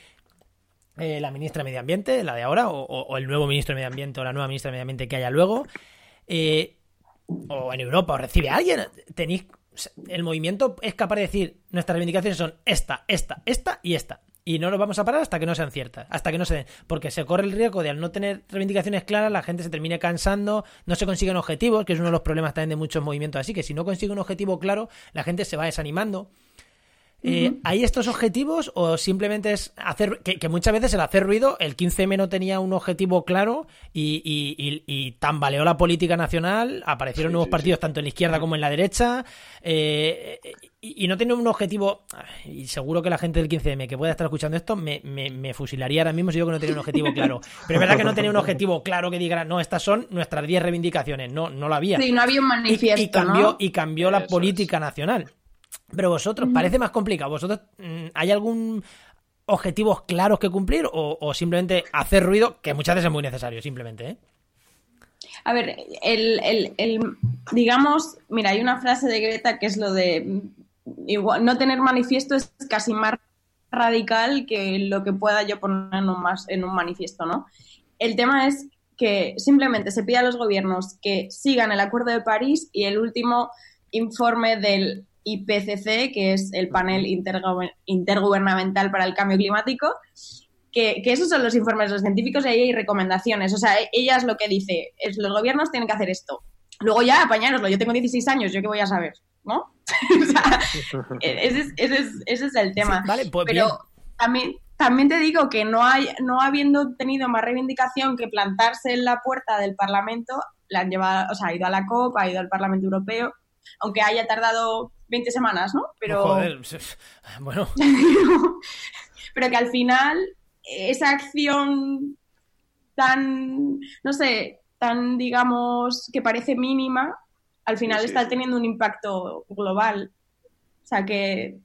eh, la ministra de Medio Ambiente, la de ahora, o, el nuevo ministro de Medio Ambiente o la nueva ministra de Medio Ambiente que haya luego, eh, o en Europa, o recibe a alguien, tenéis. El movimiento es capaz de decir: nuestras reivindicaciones son esta, esta, esta y esta. Y no nos vamos a parar hasta que no sean ciertas, hasta que no se den. Porque se corre el riesgo de al no tener reivindicaciones claras, la gente se termine cansando, no se consiguen objetivos, que es uno de los problemas también de muchos movimientos así, que si no consigue un objetivo claro, la gente se va desanimando. Eh, ¿Hay estos objetivos o simplemente es hacer, que, muchas veces el hacer ruido, el 15M no tenía un objetivo claro y, y, tambaleó la política nacional, aparecieron nuevos partidos tanto en la izquierda como en la derecha eh, y, no tenía un objetivo, y seguro que la gente del 15M que pueda estar escuchando esto me, me, fusilaría ahora mismo si yo que no tenía un objetivo claro. Pero es verdad que no tenía un objetivo claro que diga, no, estas son nuestras 10 reivindicaciones, no, no lo había. Sí, no había un manifiesto. Y, cambió, y cambió la política nacional. Pero vosotros, parece más complicado. ¿Vosotros mm, hay algún objetivos claros que cumplir o, simplemente hacer ruido, que muchas veces es muy necesario, simplemente? ¿eh? A ver, el, digamos, mira, hay una frase de Greta que es lo de igual, no tener manifiesto es casi más radical que lo que pueda yo poner en un, en un manifiesto, ¿no? El tema es que simplemente se pide a los gobiernos que sigan el Acuerdo de París y el último informe del IPCC, que es el panel intergubernamental para el cambio climático, que, esos son los informes de los científicos y ahí hay recomendaciones. O sea, ella es lo que dice, es, los gobiernos tienen que hacer esto. Luego ya, apañároslo, yo tengo 16 años, ¿yo qué voy a saber? ¿No? o sea, ese, es, el tema. vale, pues Pero también, también te digo que no, hay, no habiendo tenido más reivindicación que plantarse en la puerta del Parlamento, la han llevado, o sea, ha ido a la COP, ha ido al Parlamento Europeo, aunque haya tardado 20 semanas, ¿no? Pero. Joder, bueno. pero que al final esa acción tan, no sé, tan, digamos, que parece mínima, al final está teniendo un impacto global. O sea que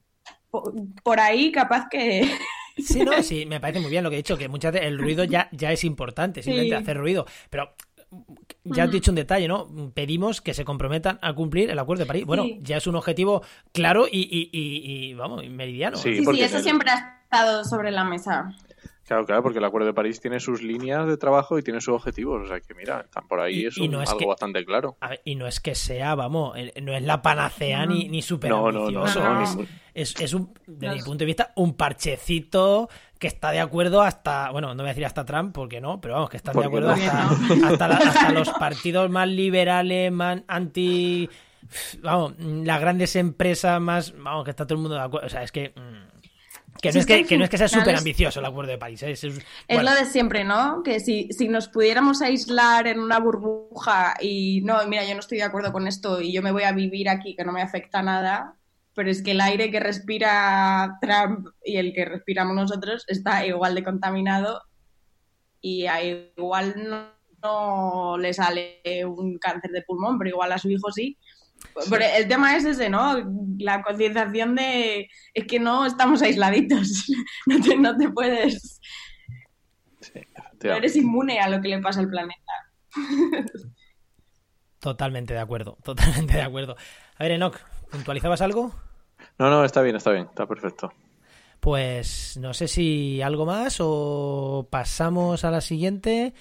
por, ahí capaz que... Sí, no, sí, me parece muy bien lo que he dicho, que muchas veces el ruido ya, ya es importante, simplemente hacer ruido. Pero ya has dicho un detalle, ¿no? Pedimos que se comprometan a cumplir el Acuerdo de París. Bueno, ya es un objetivo claro y, y, y, vamos, meridiano. Sí, sí, eso siempre ha estado sobre la mesa. Claro, claro, porque el Acuerdo de París tiene sus líneas de trabajo y tiene sus objetivos. O sea que, mira, están por ahí, es, algo bastante claro. y no es que sea, vamos, no es la panacea ni, ni súper no, no, no, es, es un, desde mi punto de vista, un parchecito que está de acuerdo hasta, bueno, no voy a decir hasta Trump, porque no, pero vamos, que están de acuerdo hasta, hasta, los partidos más liberales, más anti vamos, las grandes empresas más, vamos, que está todo el mundo de acuerdo. O sea, es que mm, que no, es que, no es que sea súper ambicioso el Acuerdo de París. ¿eh? Es, lo de siempre, ¿no? Que si, si nos pudiéramos aislar en una burbuja y no, mira, yo no estoy de acuerdo con esto y yo me voy a vivir aquí, que no me afecta nada, pero es que el aire que respira Trump y el que respiramos nosotros está igual de contaminado y a igual no, no le sale un cáncer de pulmón, pero igual a su hijo sí el tema es ese, ¿no? La concienciación de es que no estamos aisladitos, no te, no te puedes... no eres inmune a lo que le pasa al planeta. Totalmente de acuerdo, totalmente de acuerdo. A ver, Enoch, ¿puntualizabas algo? No, no, está bien, está bien, está perfecto. Pues no sé si algo más o pasamos a la siguiente.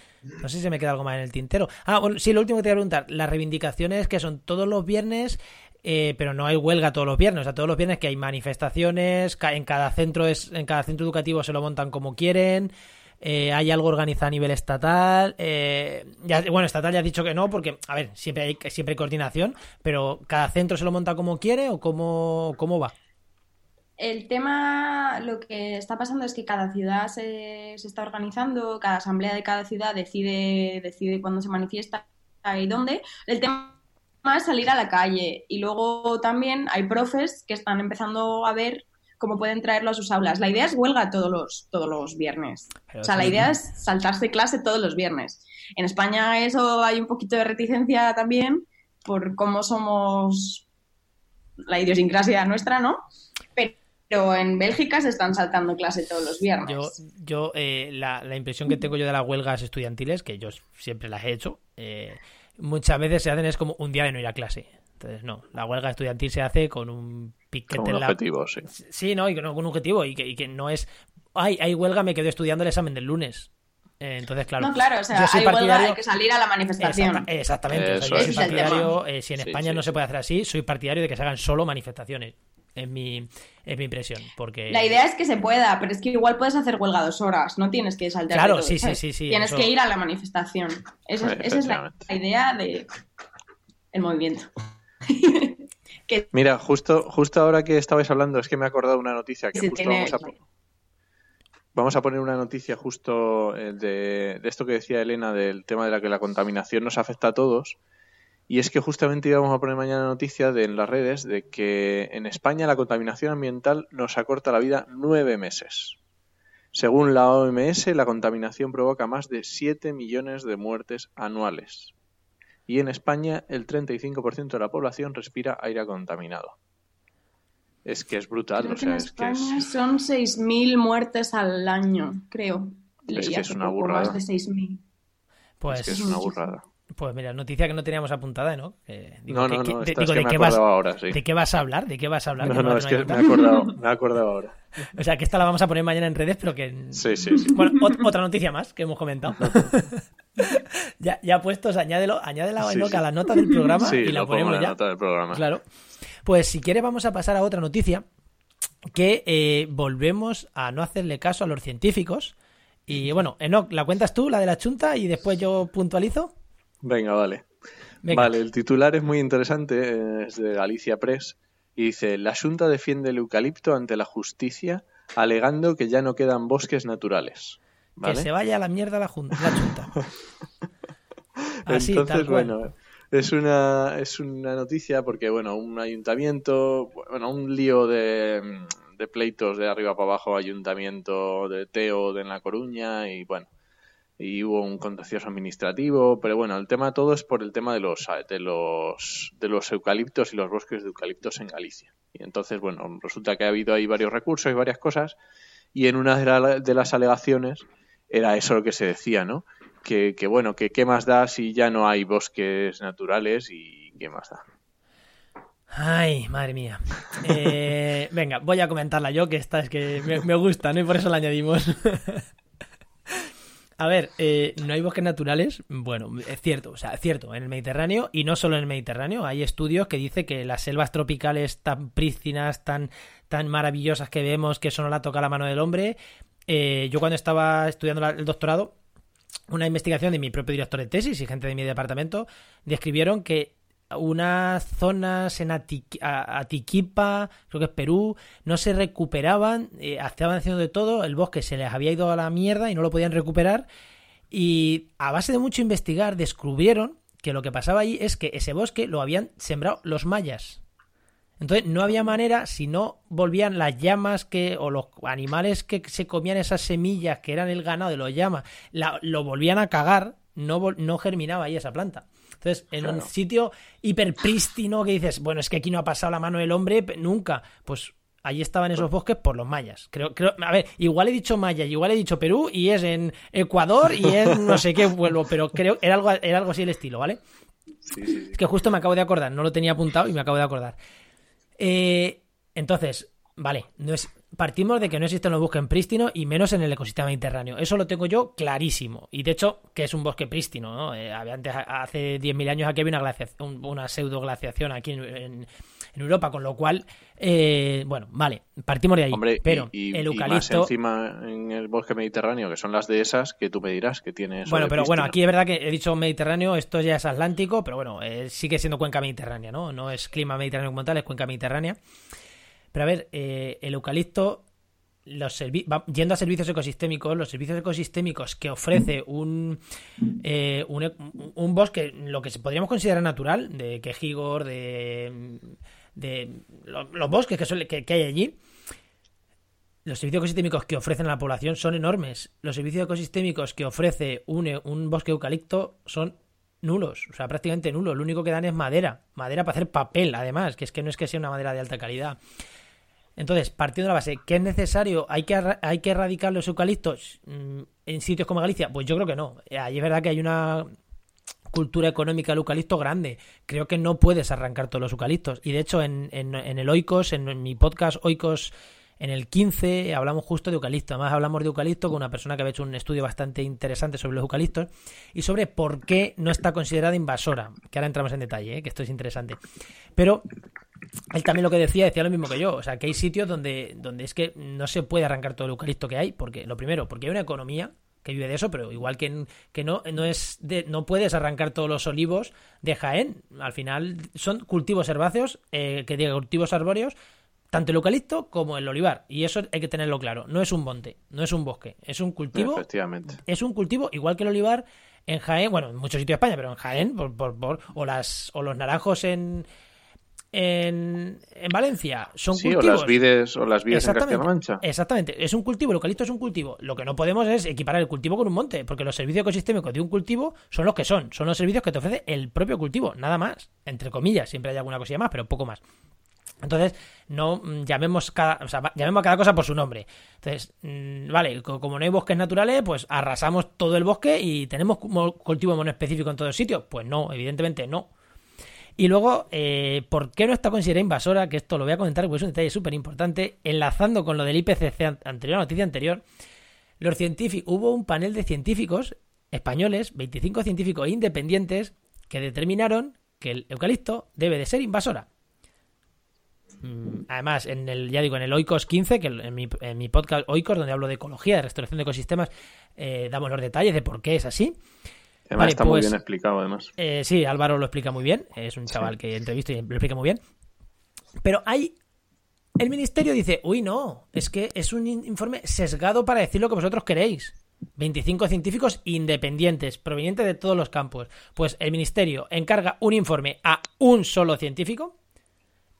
No sé si me queda algo más en el tintero. Ah, bueno, sí, lo último que te voy a preguntar. Las reivindicaciones que son todos los viernes, eh, pero no hay huelga todos los viernes. O sea, todos los viernes que hay manifestaciones, en cada centro es, en cada centro educativo se lo montan como quieren. Eh, hay algo organizado a nivel estatal. Eh, bueno, estatal ya has dicho que no, porque, a ver, siempre hay, siempre hay coordinación, pero ¿cada centro se lo monta como quiere o cómo, cómo va? El tema, lo que está pasando es que cada ciudad se, está organizando, cada asamblea de cada ciudad decide, decide cuándo se manifiesta y dónde. El tema es salir a la calle y luego también hay profes que están empezando a ver cómo pueden traerlo a sus aulas. La idea es huelga todos los, todos los viernes. o sea, la idea es saltarse clase todos los viernes. En España eso hay un poquito de reticencia también por cómo somos la idiosincrasia nuestra, ¿no? pero en Bélgica se están saltando clase todos los viernes. Yo, yo eh, la, la, impresión que tengo yo de las huelgas estudiantiles, que yo siempre las he hecho, eh, muchas veces se hacen es como un día de no ir a clase. Entonces, no, la huelga estudiantil se hace con un piquete con un objetivo, sí. Sí, no, y con un objetivo y que, y que no es ay, hay huelga, me quedo estudiando el examen del lunes. Eh, entonces, claro. No, claro, o sea, yo soy hay huelga, hay que salir a la manifestación. Exacta- exactamente. o sea, Eso yo soy partidario, eh, si en Sí, España sí. no se puede hacer así, soy partidario de que se hagan solo manifestaciones. Es mi, es mi impresión. Porque... La idea es que se pueda, pero es que igual puedes hacer huelga dos horas, no tienes que saltar. Claro, sí, sí, sí, sí, Tienes eso- que ir a la manifestación. Esa es, esa es la, idea de el movimiento. que Mira, justo, justo ahora que estabais hablando, es que me he acordado de una noticia que se justo tiene- vamos a, vamos a poner una noticia justo eh, de, de esto que decía Elena del tema de la que la contaminación nos afecta a todos. Y es que justamente íbamos a poner mañana noticia de, en las redes de que en España la contaminación ambiental nos acorta la vida nueve meses. Según la OMS, la contaminación provoca más de 7 millones de muertes anuales. Y en España, el 35% de la población respira aire contaminado. Es que es brutal, creo o que en sea, que España es... son 6.000 muertes al año, creo. Es que es una burrada. Más de 6.000. Pues, es que es una burrada. Pues mira, noticia que no teníamos apuntada, ¿no? Eh, digo, No, ¿qué- no, no, de- esta es digo, que ¿de me qué vas- acordado ahora, sí. ¿De qué vas a hablar? ¿De qué vas a hablar? No, no, no es me que he me he acordado, me he acordado ahora. O sea, que esta la vamos a poner mañana en redes, pero que... Sí, sí, sí. Bueno, ot- otra noticia más que hemos comentado. ya, ya puestos, añádelo, añádela Sí, sí. a la nota del programa Sí, y la lo pongo ponemos la ya. nota del programa. Claro. Pues si quieres vamos a pasar a otra noticia que eh, volvemos a no hacerle caso a los científicos. Y bueno, Enoch, ¿la cuentas tú, la de la chunta, y después yo puntualizo? Venga, vale. Venga. Vale, el titular es muy interesante, es de Galicia Press, y dice, la Junta defiende el eucalipto ante la justicia alegando que ya no quedan bosques naturales. ¿Vale? Que se vaya a la mierda la, jun- la. Así, Entonces, tal cual. bueno, es una, es una noticia porque, bueno, un ayuntamiento, bueno, un lío de, de pleitos de arriba para abajo, ayuntamiento de Teo de en La Coruña y, bueno, y hubo un contencioso administrativo, pero bueno, el tema todo es por el tema de los, de los, de los eucaliptos y los bosques de eucaliptos en Galicia. Y entonces, bueno, resulta que ha habido ahí varios recursos y varias cosas, y en una de, la- de las alegaciones era eso lo que se decía, ¿no? Que, bueno, que qué más da si ya no hay bosques naturales y qué más da. Ay, madre mía. Eh, venga, voy a comentarla yo, que esta es que me, me gusta, ¿no? Y por eso la añadimos. A ver, eh, no hay bosques naturales. Bueno, es cierto, o sea, es cierto, en el Mediterráneo y no solo en el Mediterráneo. Hay estudios que dicen que las selvas tropicales tan prístinas, tan, tan maravillosas que vemos, que eso no la toca la mano del hombre. eh, yo cuando estaba estudiando el doctorado, una investigación de mi propio director de tesis y gente de mi departamento describieron que unas zonas en Atiquipa, creo que es Perú, no se recuperaban, eh, estaban haciendo de todo, el bosque se les había ido a la mierda y no lo podían recuperar. Y a base de mucho investigar, descubrieron que lo que pasaba ahí es que ese bosque lo habían sembrado los mayas. Entonces no había manera si no volvían las llamas que o los animales que se comían esas semillas que eran el ganado de los llamas, la- lo volvían a cagar, no, no germinaba ahí esa planta. Entonces, en un sitio hiper prístino que dices, bueno, es que aquí no ha pasado la mano del hombre nunca, pues allí estaban esos bosques por los mayas. Creo, creo, a ver, igual he dicho maya, igual he dicho Perú y es en Ecuador y es no sé qué vuelvo, pero creo era algo era algo así el estilo, ¿vale? Sí, sí, sí. Es que justo me acabo de acordar, no lo tenía apuntado y me acabo de acordar. Eh, entonces, vale, no es, partimos de que no existen los bosques prístinos y menos en el ecosistema mediterráneo. Eso lo tengo yo clarísimo. Y de hecho, que es un bosque prístino, ¿no? Eh, había antes, hace 10.000 años aquí había una, glaciación, una pseudoglaciación aquí en, en- en Europa, con lo cual, eh, bueno, vale, partimos de ahí. Hombre, pero y, el y más eucalipto... encima en el bosque mediterráneo, que son las de esas, que tú me dirás que tiene eso Bueno, pero bueno, aquí es verdad que he dicho Mediterráneo, esto ya es Atlántico, pero bueno, eh, sigue siendo cuenca mediterránea, ¿no? No es clima mediterráneo como tal, es cuenca mediterránea. Pero a ver, eh, el eucalipto, los va- yendo a servicios ecosistémicos, los servicios ecosistémicos que ofrece un, eh, un, e- un bosque, lo que podríamos considerar natural, de quejigor, de, de lo- los bosques que- que hay allí, los servicios ecosistémicos que ofrecen a la población son enormes. Los servicios ecosistémicos que ofrece un, e- un bosque eucalipto son nulos, o sea, prácticamente nulos. Lo único que dan es madera, madera para hacer papel, además, que es que no es que sea una madera de alta calidad. Entonces, partiendo de la base, ¿qué es necesario? ¿Hay que, hay que erradicar los eucaliptos mm, en sitios como Galicia? Pues yo creo que no. Allí es verdad que hay una cultura económica del eucalipto grande. Creo que no puedes arrancar todos los eucaliptos. Y de hecho, en, en- en el Oikos, en, mi podcast Oikos en el 15 hablamos justo de eucalipto. Además, hablamos de eucalipto con una persona que había hecho un estudio bastante interesante sobre los eucaliptos y sobre por qué no está considerada invasora. Que ahora entramos en detalle, ¿eh? que esto es interesante. Pero él también lo que decía, decía lo mismo que yo. O sea, que hay sitios donde, donde es que no se puede arrancar todo el eucalipto que hay. Porque, lo primero, porque hay una economía que vive de eso, pero igual que, que no, no es de, no puedes arrancar todos los olivos de Jaén. Al final son cultivos herbáceos, eh, que diga cultivos arbóreos, tanto el eucalipto como el olivar. Y eso hay que tenerlo claro. No es un monte, no es un bosque, es un cultivo. Efectivamente. Es un cultivo igual que el olivar en Jaén, bueno, en muchos sitios de España, pero en Jaén, por, por, por, o las o los naranjos en, en, en Valencia son Sí, o cultivos. las vides, o las vides en Exactamente, Castilla-La Mancha. Exactamente, es un cultivo, el eucalipto es un cultivo. Lo que no podemos es equiparar el cultivo con un monte, porque los servicios ecosistémicos de un cultivo son los que son, son los servicios que te ofrece el propio cultivo, nada más, entre comillas, siempre hay alguna cosilla más, pero poco más. Entonces, no mm, llamemos cada, o sea, llamemos a cada cosa por su nombre. Entonces, mm, vale, co- como no hay bosques naturales, pues arrasamos todo el bosque y tenemos cultivo monoespecífico en todos sitios. Pues no, evidentemente no. Y luego, eh, ¿por qué no está considerada invasora? Que esto lo voy a comentar porque es un detalle súper importante. Enlazando con lo del IPCC an- anterior, la noticia anterior, los científicos, hubo un panel de científicos españoles, 25 científicos independientes, que determinaron que el eucalipto debe de ser invasora. Mm, Además, en el, ya digo, en el Oikos 15, que en mi, en mi podcast Oikos, donde hablo de ecología, de restauración de ecosistemas, eh, damos los detalles de por qué es así. Además Vale, está muy pues- bien explicado, además. Eh, sí, Álvaro lo explica muy bien. Es un chaval que entrevisto y lo explica muy bien. Pero hay. El ministerio dice: Uy, no, es que es un in- informe sesgado para decir lo que vosotros queréis. 25 científicos independientes, provenientes de todos los campos. Pues el ministerio encarga un informe a un solo científico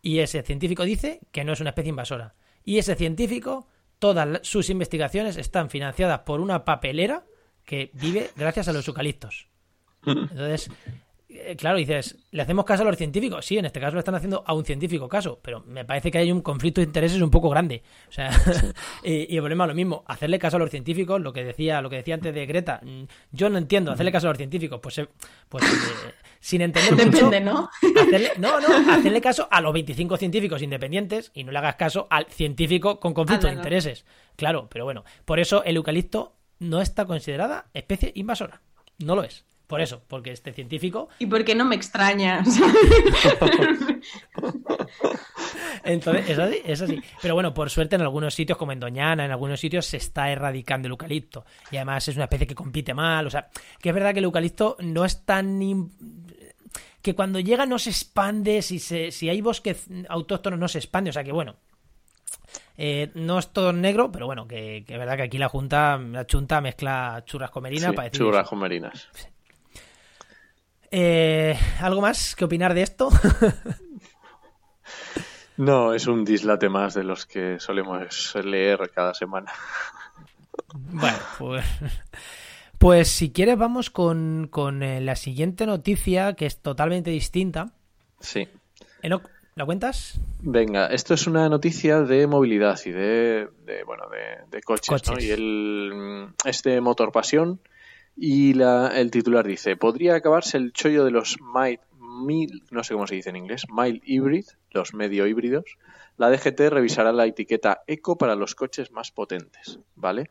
y ese científico dice que no es una especie invasora. Y ese científico, todas sus investigaciones están financiadas por una papelera que vive gracias a los eucaliptos. Entonces, eh, claro, dices, ¿le hacemos caso a los científicos? Sí, en este caso le están haciendo a un científico caso, pero me parece que hay un conflicto de intereses un poco grande. O sea, y, y el problema es lo mismo, hacerle caso a los científicos, lo que decía, lo que decía antes de Greta, mm, yo no entiendo, hacerle caso a los científicos, pues, eh, pues eh, sin entender mucho, Depende, ¿no? hacerle, no, no, hacerle caso a los 25 científicos independientes y no le hagas caso al científico con conflicto Ah, de no, intereses. Claro, pero bueno, por eso el eucalipto no está considerada especie invasora. No lo es. Por eso, porque este científico ¿Y por qué no me extraña? Entonces, es así, es así. Pero bueno, por suerte en algunos sitios, como en Doñana, en algunos sitios se está erradicando el eucalipto. Y además es una especie que compite mal. O sea, que es verdad que el eucalipto no es tan... que cuando llega no se expande, si, se, si hay bosques autóctonos no se expande. O sea que bueno, eh, no es todo negro, pero bueno, que, que es verdad que aquí la Junta, la Junta mezcla churrasco merina Sí, para decir... churras eso. con merinas. Eh, ¿Algo más que opinar de esto? No, es un dislate más de los que solemos leer cada semana. Bueno, pues, pues si quieres vamos con, con eh, la siguiente noticia que es totalmente distinta. Sí. ¿La cuentas? Venga, esto es una noticia de movilidad y de, de, bueno, de, de coches, ¿no? Y el, es de Motor Pasión y la, el titular dice, podría acabarse el chollo de los mild, mil, no sé cómo se dice en inglés, mild hybrid, los medio híbridos. La DGT revisará la etiqueta eco para los coches más potentes, ¿vale?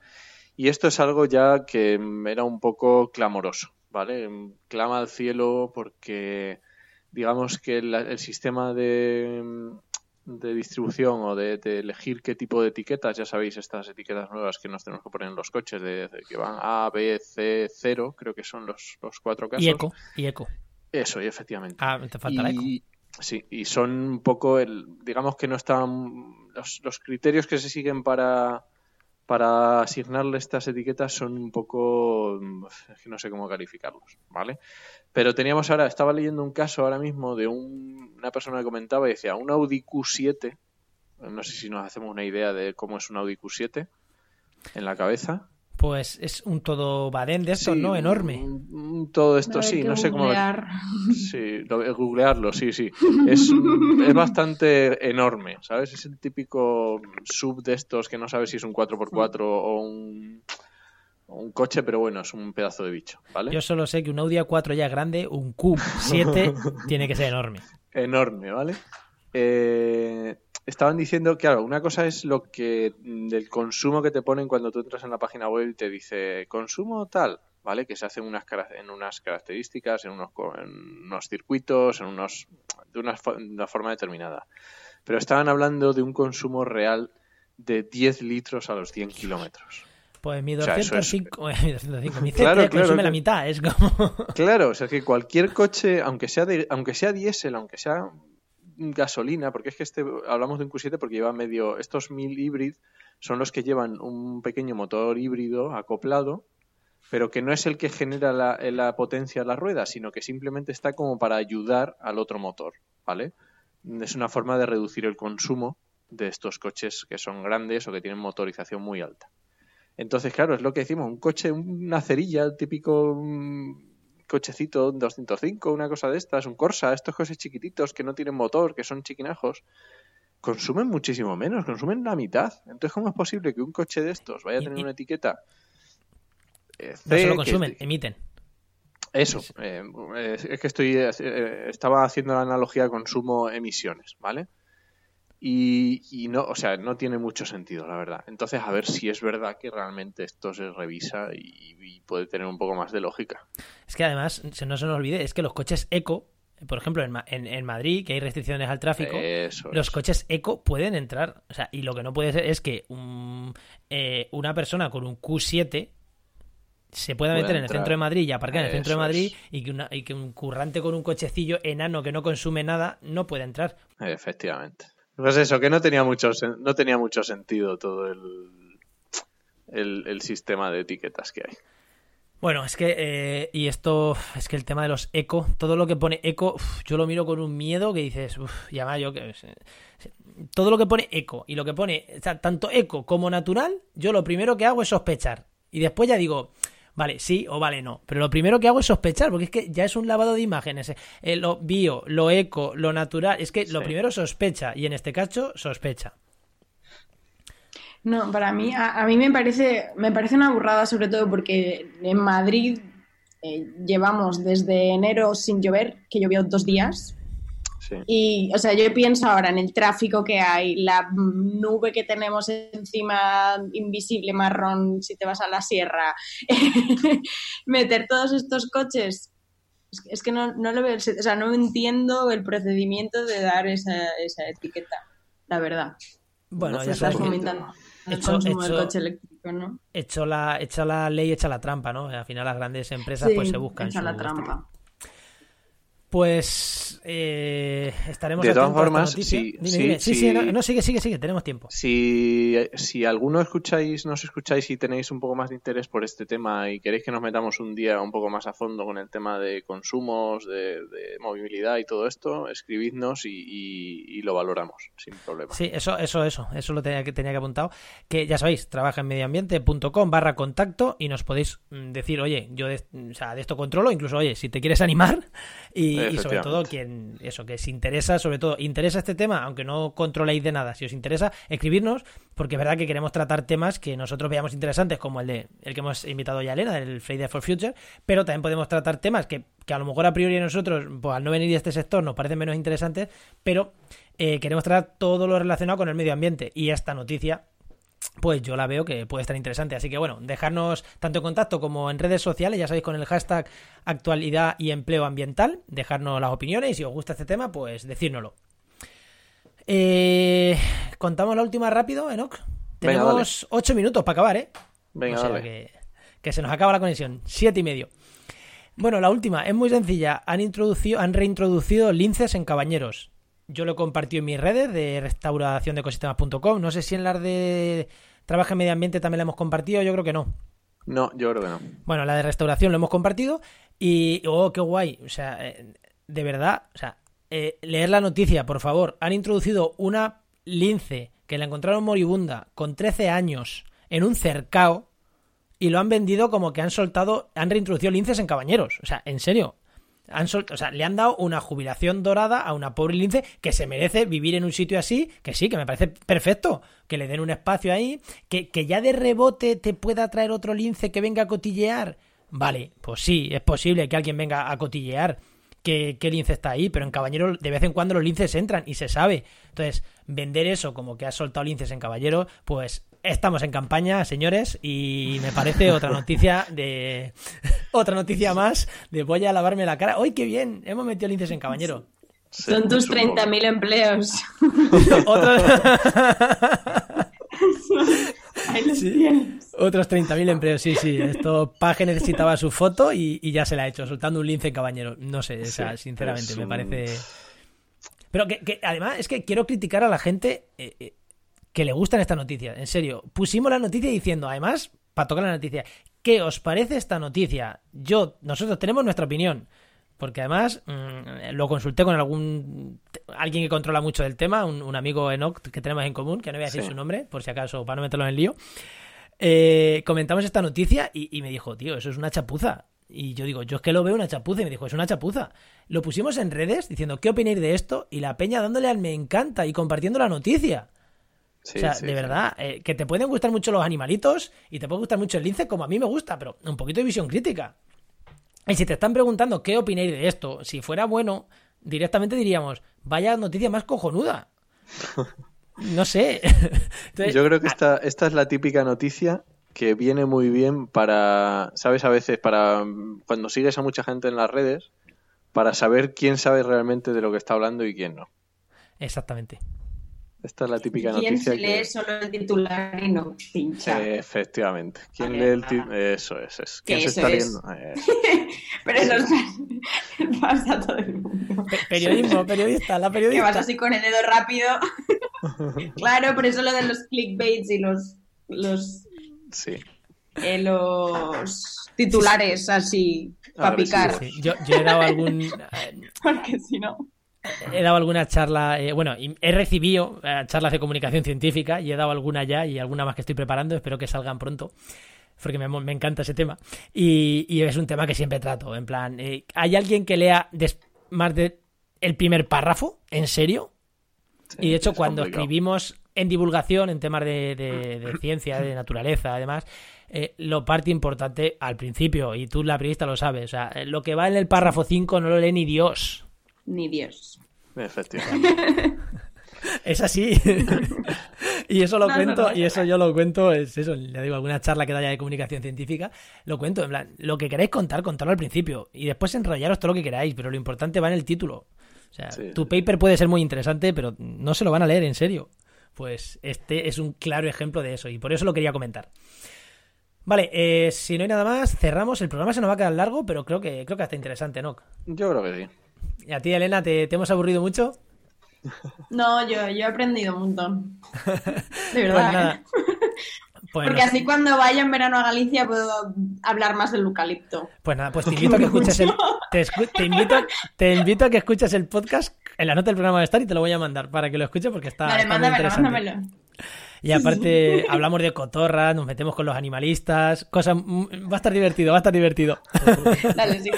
Y esto es algo ya que era un poco clamoroso, ¿vale? Clama al cielo porque digamos que el, el sistema de, mm, de distribución o de, de elegir qué tipo de etiquetas, ya sabéis, estas etiquetas nuevas que nos tenemos que poner en los coches, de, de que van A, B, C, 0, creo que son los, los cuatro casos. Y eco, y eco. Eso, y efectivamente. Ah, te falta la eco. Sí, y son un poco el, digamos que no están, los, los criterios que se siguen para, para asignarle estas etiquetas son un poco, mm, no sé cómo calificarlos, ¿vale? Pero teníamos ahora, estaba leyendo un caso ahora mismo de un- una persona que comentaba y decía, un Audi Q7, no sé si nos hacemos una idea de cómo es un Audi Q7 en la cabeza. Pues es un todo badén de estos, Sí, ¿no? Enorme. un- todo esto, sí, no sé cómo... Sí, lo, googlearlo, sí, sí. Es, es bastante enorme, ¿sabes? Es el típico sub de estos que no sabes si es un 4x4 o un, o un coche, pero bueno, es un pedazo de bicho, ¿vale? Yo solo sé que un Audi A4 ya es grande, un Q7 tiene que ser enorme. Enorme, ¿vale? eh, estaban diciendo, claro, una cosa es lo que del consumo que te ponen cuando tú entras en la página web y te dice consumo tal, ¿vale? Que se hace en unas, en unas características, en unos, en unos circuitos, en unos de una, de una forma determinada. Pero estaban hablando de un consumo real de 10 litros a los 100 kilómetros. Pues mi O sea, 205, mi 205, mi Claro, C3 claro, consume la mitad, es como... Claro, o sea que cualquier coche, aunque sea de, aunque sea diésel, aunque sea gasolina, porque es que este hablamos de un Q7 porque lleva medio estos mil hybrid son los que llevan un pequeño motor híbrido acoplado, pero que no es el que genera la, la potencia de la rueda, sino que simplemente está como para ayudar al otro motor, ¿vale? Es una forma de reducir el consumo de estos coches que son grandes o que tienen motorización muy alta. Entonces, claro, es lo que decimos, un coche, una cerilla, el típico mm, cochecito, un 205, una cosa de estas, un Corsa, estos coches chiquititos que no tienen motor, que son chiquinajos, consumen muchísimo menos, consumen la mitad. Entonces, ¿cómo es posible que un coche de estos vaya a tener una etiqueta? Eh, No solo que- consumen, emiten. Eso, eh, es que estoy eh, estaba haciendo la analogía consumo-emisiones, ¿vale? Y, y no, o sea, no tiene mucho sentido, la verdad. Entonces, a ver si es verdad que realmente esto se revisa y, y puede tener un poco más de lógica. Es que además, se- no se nos olvide, es que los coches eco, por ejemplo, en, en- en Madrid, que hay restricciones al tráfico, Eso los es. coches eco pueden entrar. O sea, y lo que no puede ser es que un- eh, una persona con un Q7 se pueda Pueda meter en el centro de Madrid y aparcar en el centro de Madrid y que, una- y que un currante con un cochecillo enano que no consume nada no puede entrar. Efectivamente. Pues eso, que no tenía mucho, no tenía mucho sentido todo el, el, el sistema de etiquetas que hay. Bueno, es que, eh, y esto, es que el tema de los eco, todo lo que pone eco, uf, yo lo miro con un miedo que dices, uff, además yo que... Todo lo que pone eco y lo que pone, o sea, tanto eco como natural, yo lo primero que hago es sospechar. Y después ya digo, vale, sí o vale, no. Pero lo primero que hago es sospechar, porque es que ya es un lavado de imágenes. eh. Lo bio, lo eco, lo natural, es que lo primero sospecha, y en este caso sospecha. No, para mí, a, a mí me parece, me parece una burrada, sobre todo porque en Madrid eh, llevamos desde enero sin llover, que llovió dos días. Sí. Y, o sea, yo pienso ahora en el tráfico que hay, la nube que tenemos encima invisible marrón si te vas a la sierra, meter todos estos coches. Es que, no, no lo veo, o sea, no entiendo el procedimiento de dar esa, esa etiqueta, la verdad. Bueno, No ya Se sé está sabes, cómo- fomentando el Hecho- consumo del hecho- coche eléctrico, ¿no? hecho la, hecha la ley, hecha la trampa, ¿no? Al final las grandes empresas pues se buscan. echa su- la trampa. Pues eh, estaremos De todas formas, sí, Dime, sí, dime. sí, no, no, sigue, sigue, sigue, tenemos tiempo. Si, si alguno escucháis, nos escucháis y tenéis un poco más de interés por este tema y queréis que nos metamos un día un poco más a fondo con el tema de consumos, de, de movilidad y todo esto, escribidnos y, y- y lo valoramos sin problema. Sí, eso, eso, eso, eso lo tenía que, tenía que apuntado. Que ya sabéis, trabaja en medioambiente.com barra contacto y nos podéis mm, decir, oye, yo de, o sea, de esto controlo, incluso, oye, si te quieres animar y, y sobre todo quien, eso, que os interesa, sobre todo, interesa este tema, aunque no controléis de nada, si os interesa, escribirnos, porque es verdad que queremos tratar temas que nosotros veamos interesantes, como el de el que hemos invitado ya a Elena, el Friday for Future, pero también podemos tratar temas que, que a lo mejor a priori a nosotros, pues al no venir de este sector, nos parecen menos interesantes, pero eh, queremos tratar todo lo relacionado con el medio ambiente. Y esta noticia pues yo la veo que puede estar interesante. Así que bueno, dejarnos tanto en contacto como en redes sociales, ya sabéis, con el hashtag actualidad y empleo ambiental, dejarnos las opiniones y si os gusta este tema, pues decírnoslo. Eh, Contamos la última rápido, Enoch. Tenemos ocho minutos para acabar, ¿eh? Venga, O sea dale. que, que se nos acaba la conexión. Siete y medio. Bueno, la última es muy sencilla. Han introducido, han reintroducido linces en cabañeros. Yo lo he compartido en mis redes de restauración de ecosistemas.com. No sé si en las de trabajo en medio ambiente también la hemos compartido. Yo creo que no. No, yo creo que no. Bueno, la de restauración lo hemos compartido y, oh, qué guay. O sea, eh, de verdad, o sea, eh, leer la noticia, por favor. Han introducido una lince que la encontraron moribunda con 13 años en un cercao y lo han vendido como que han soltado, han reintroducido linces en cabañeros. O sea, en serio. Han o sea, le han dado una jubilación dorada a una pobre lince que se merece vivir en un sitio así, que sí, que me parece perfecto, que le den un espacio ahí, que, que ya de rebote te pueda traer otro lince que venga a cotillear. Vale, pues sí, es posible que alguien venga a cotillear, qué, qué lince está ahí, pero en Caballero de vez en cuando los linces entran y se sabe. Entonces, vender eso como que has soltado linces en Caballero, pues estamos en campaña, señores, y me parece otra noticia de otra noticia más de voy a lavarme la cara. ¡Ay, qué bien! Hemos metido linces en Caballero. Sí, Son tus supongo. 30.000 empleos. Otros, Sí. otros 30.000 empleos, sí, sí. Esto Paje necesitaba su foto y, y ya se la ha hecho, soltando un lince en Caballero. No sé, o sea, Sí, sinceramente, me parece... Pero que, que, además es que quiero criticar a la gente eh, eh, que le gustan estas noticias. En serio, pusimos la noticia diciendo, además, para tocar la noticia, ¿qué os parece esta noticia? Yo, nosotros tenemos nuestra opinión. Porque además mm, lo consulté con algún alguien que controla mucho del tema, un, un amigo Enoch que tenemos en común, que no voy a decir Sí. su nombre, por si acaso, para no meterlo en el lío. Eh, comentamos esta noticia y, y me dijo, tío, eso es una chapuza. Y yo digo, yo es que lo veo una chapuza. Y me dijo, es una chapuza. Lo pusimos en redes diciendo, ¿qué opináis de esto? Y la peña dándole al me encanta y compartiendo la noticia. Sí, o sea, sí, de verdad, eh, que te pueden gustar mucho los animalitos y te puede gustar mucho el lince como a mí me gusta, pero un poquito de visión crítica. Y si te están preguntando qué opináis de esto, si fuera bueno, directamente diríamos, vaya noticia más cojonuda. No sé. Entonces, Yo creo que esta, esta es la típica noticia que viene muy bien para, ¿sabes? A veces para mm, cuando sigues a mucha gente en las redes, para saber quién sabe realmente de lo que está hablando y quién no. Exactamente. Esta es la típica ¿Quién noticia se lee que... solo el titular y no pincha? Eh, efectivamente. ¿Quién lee el nada. título? Eso es. es. ¿Quién se eso está es. leyendo? Eh, Pero eso es- pasa a todo el mundo. Pe- periodismo, periodista, la Que vas periodista. así con el dedo rápido. claro, por eso lo de los clickbaits y los los sí. eh, los titulares así para picar. Sí, yo, yo he dado algún Porque si no. He dado alguna charla, eh, bueno, he recibido eh, charlas de comunicación científica y he dado alguna ya y alguna más que estoy preparando, espero que salgan pronto, porque me, me encanta ese tema. Y, y es un tema que siempre trato, en plan, eh, ¿hay alguien que lea des- más de el primer párrafo? ¿En serio? sí, Y de hecho, es cuando complicado. escribimos en divulgación, en temas de, de- de ciencia, de naturaleza, además, eh, lo parte importante al principio, y tú, la periodista, lo sabes. O sea, lo que va en el párrafo 5 no lo lee ni Dios. Ni Dios. Efectivamente. Es así. y eso lo No, no, cuento, no. y eso yo lo cuento, es eso, le digo, alguna charla que haya de comunicación científica, lo cuento, en plan, lo que queráis contar, contarlo al principio, y después enrollaros todo lo que queráis, pero lo importante va en el título. O sea, Sí, tu sí. paper puede ser muy interesante, pero no se lo van a leer en serio. Pues este es un claro ejemplo de eso, y por eso lo quería comentar. Vale, eh, si no hay nada más, cerramos. El programa se nos va a quedar largo, pero creo que creo que está interesante, ¿no? Yo creo que sí. ¿Y a ti, Elena, te, te hemos aburrido mucho? No, yo, yo he aprendido un montón. De Pues verdad. nada. ¿eh? Porque así cuando vaya en verano a Galicia puedo hablar más del eucalipto. Pues nada, pues te invito a que escuches el, te, escu- te invito, te invito a que escuches el podcast en la nota del programa de estar y te lo voy a mandar para que lo escuches porque está, vale, está muy mándamelo, interesante. mándamelo. Y aparte hablamos de cotorras, nos metemos con los animalistas, cosas va a estar divertido, va a estar divertido. Dale, sí.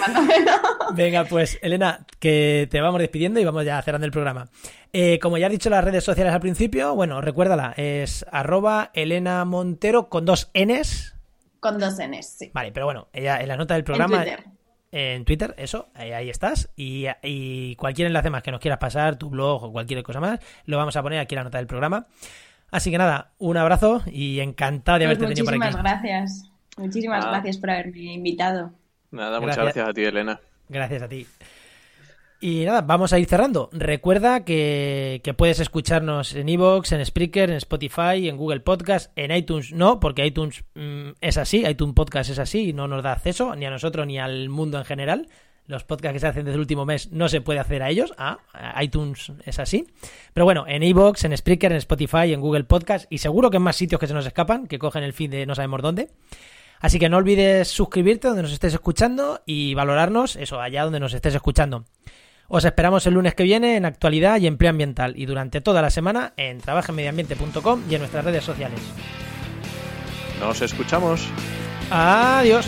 Venga, pues Elena, que te vamos despidiendo y vamos ya cerrando el programa. Eh, como ya has dicho las redes sociales al principio, bueno, recuérdala, es arroba Elena Montero con dos Ns. Con dos Ns, sí. Vale, pero bueno, ella en la nota del programa. En Twitter. en Twitter, eso, ahí, ahí estás. Y, y cualquier enlace más que nos quieras pasar, tu blog o cualquier cosa más, lo vamos a poner aquí en la nota del programa. Así que nada, un abrazo y encantado de Pues haberte tenido por muchísimas aquí. gracias. Muchísimas Ah. gracias por haberme invitado. Nada, muchas Gracias. gracias a ti, Elena. Gracias a ti. Y nada, vamos a ir cerrando. Recuerda que, que puedes escucharnos en Evox, en Spreaker, en Spotify, en Google Podcast, en iTunes no, porque iTunes mm, es así, iTunes Podcast es así y no nos da acceso ni a nosotros ni al mundo en general. Los podcasts que se hacen desde el último mes no se puede hacer a ellos. Ah, iTunes es así. Pero bueno, en Evox, en Spreaker, en Spotify, en Google Podcast y seguro que en más sitios que se nos escapan, que cogen el fin de no sabemos dónde. Así que no olvides suscribirte donde nos estés escuchando y valorarnos, eso, allá donde nos estés escuchando. Os esperamos el lunes que viene en Actualidad y Empleo Ambiental y durante toda la semana en trabajenmedioambiente.com y en nuestras redes sociales. Nos escuchamos. Adiós.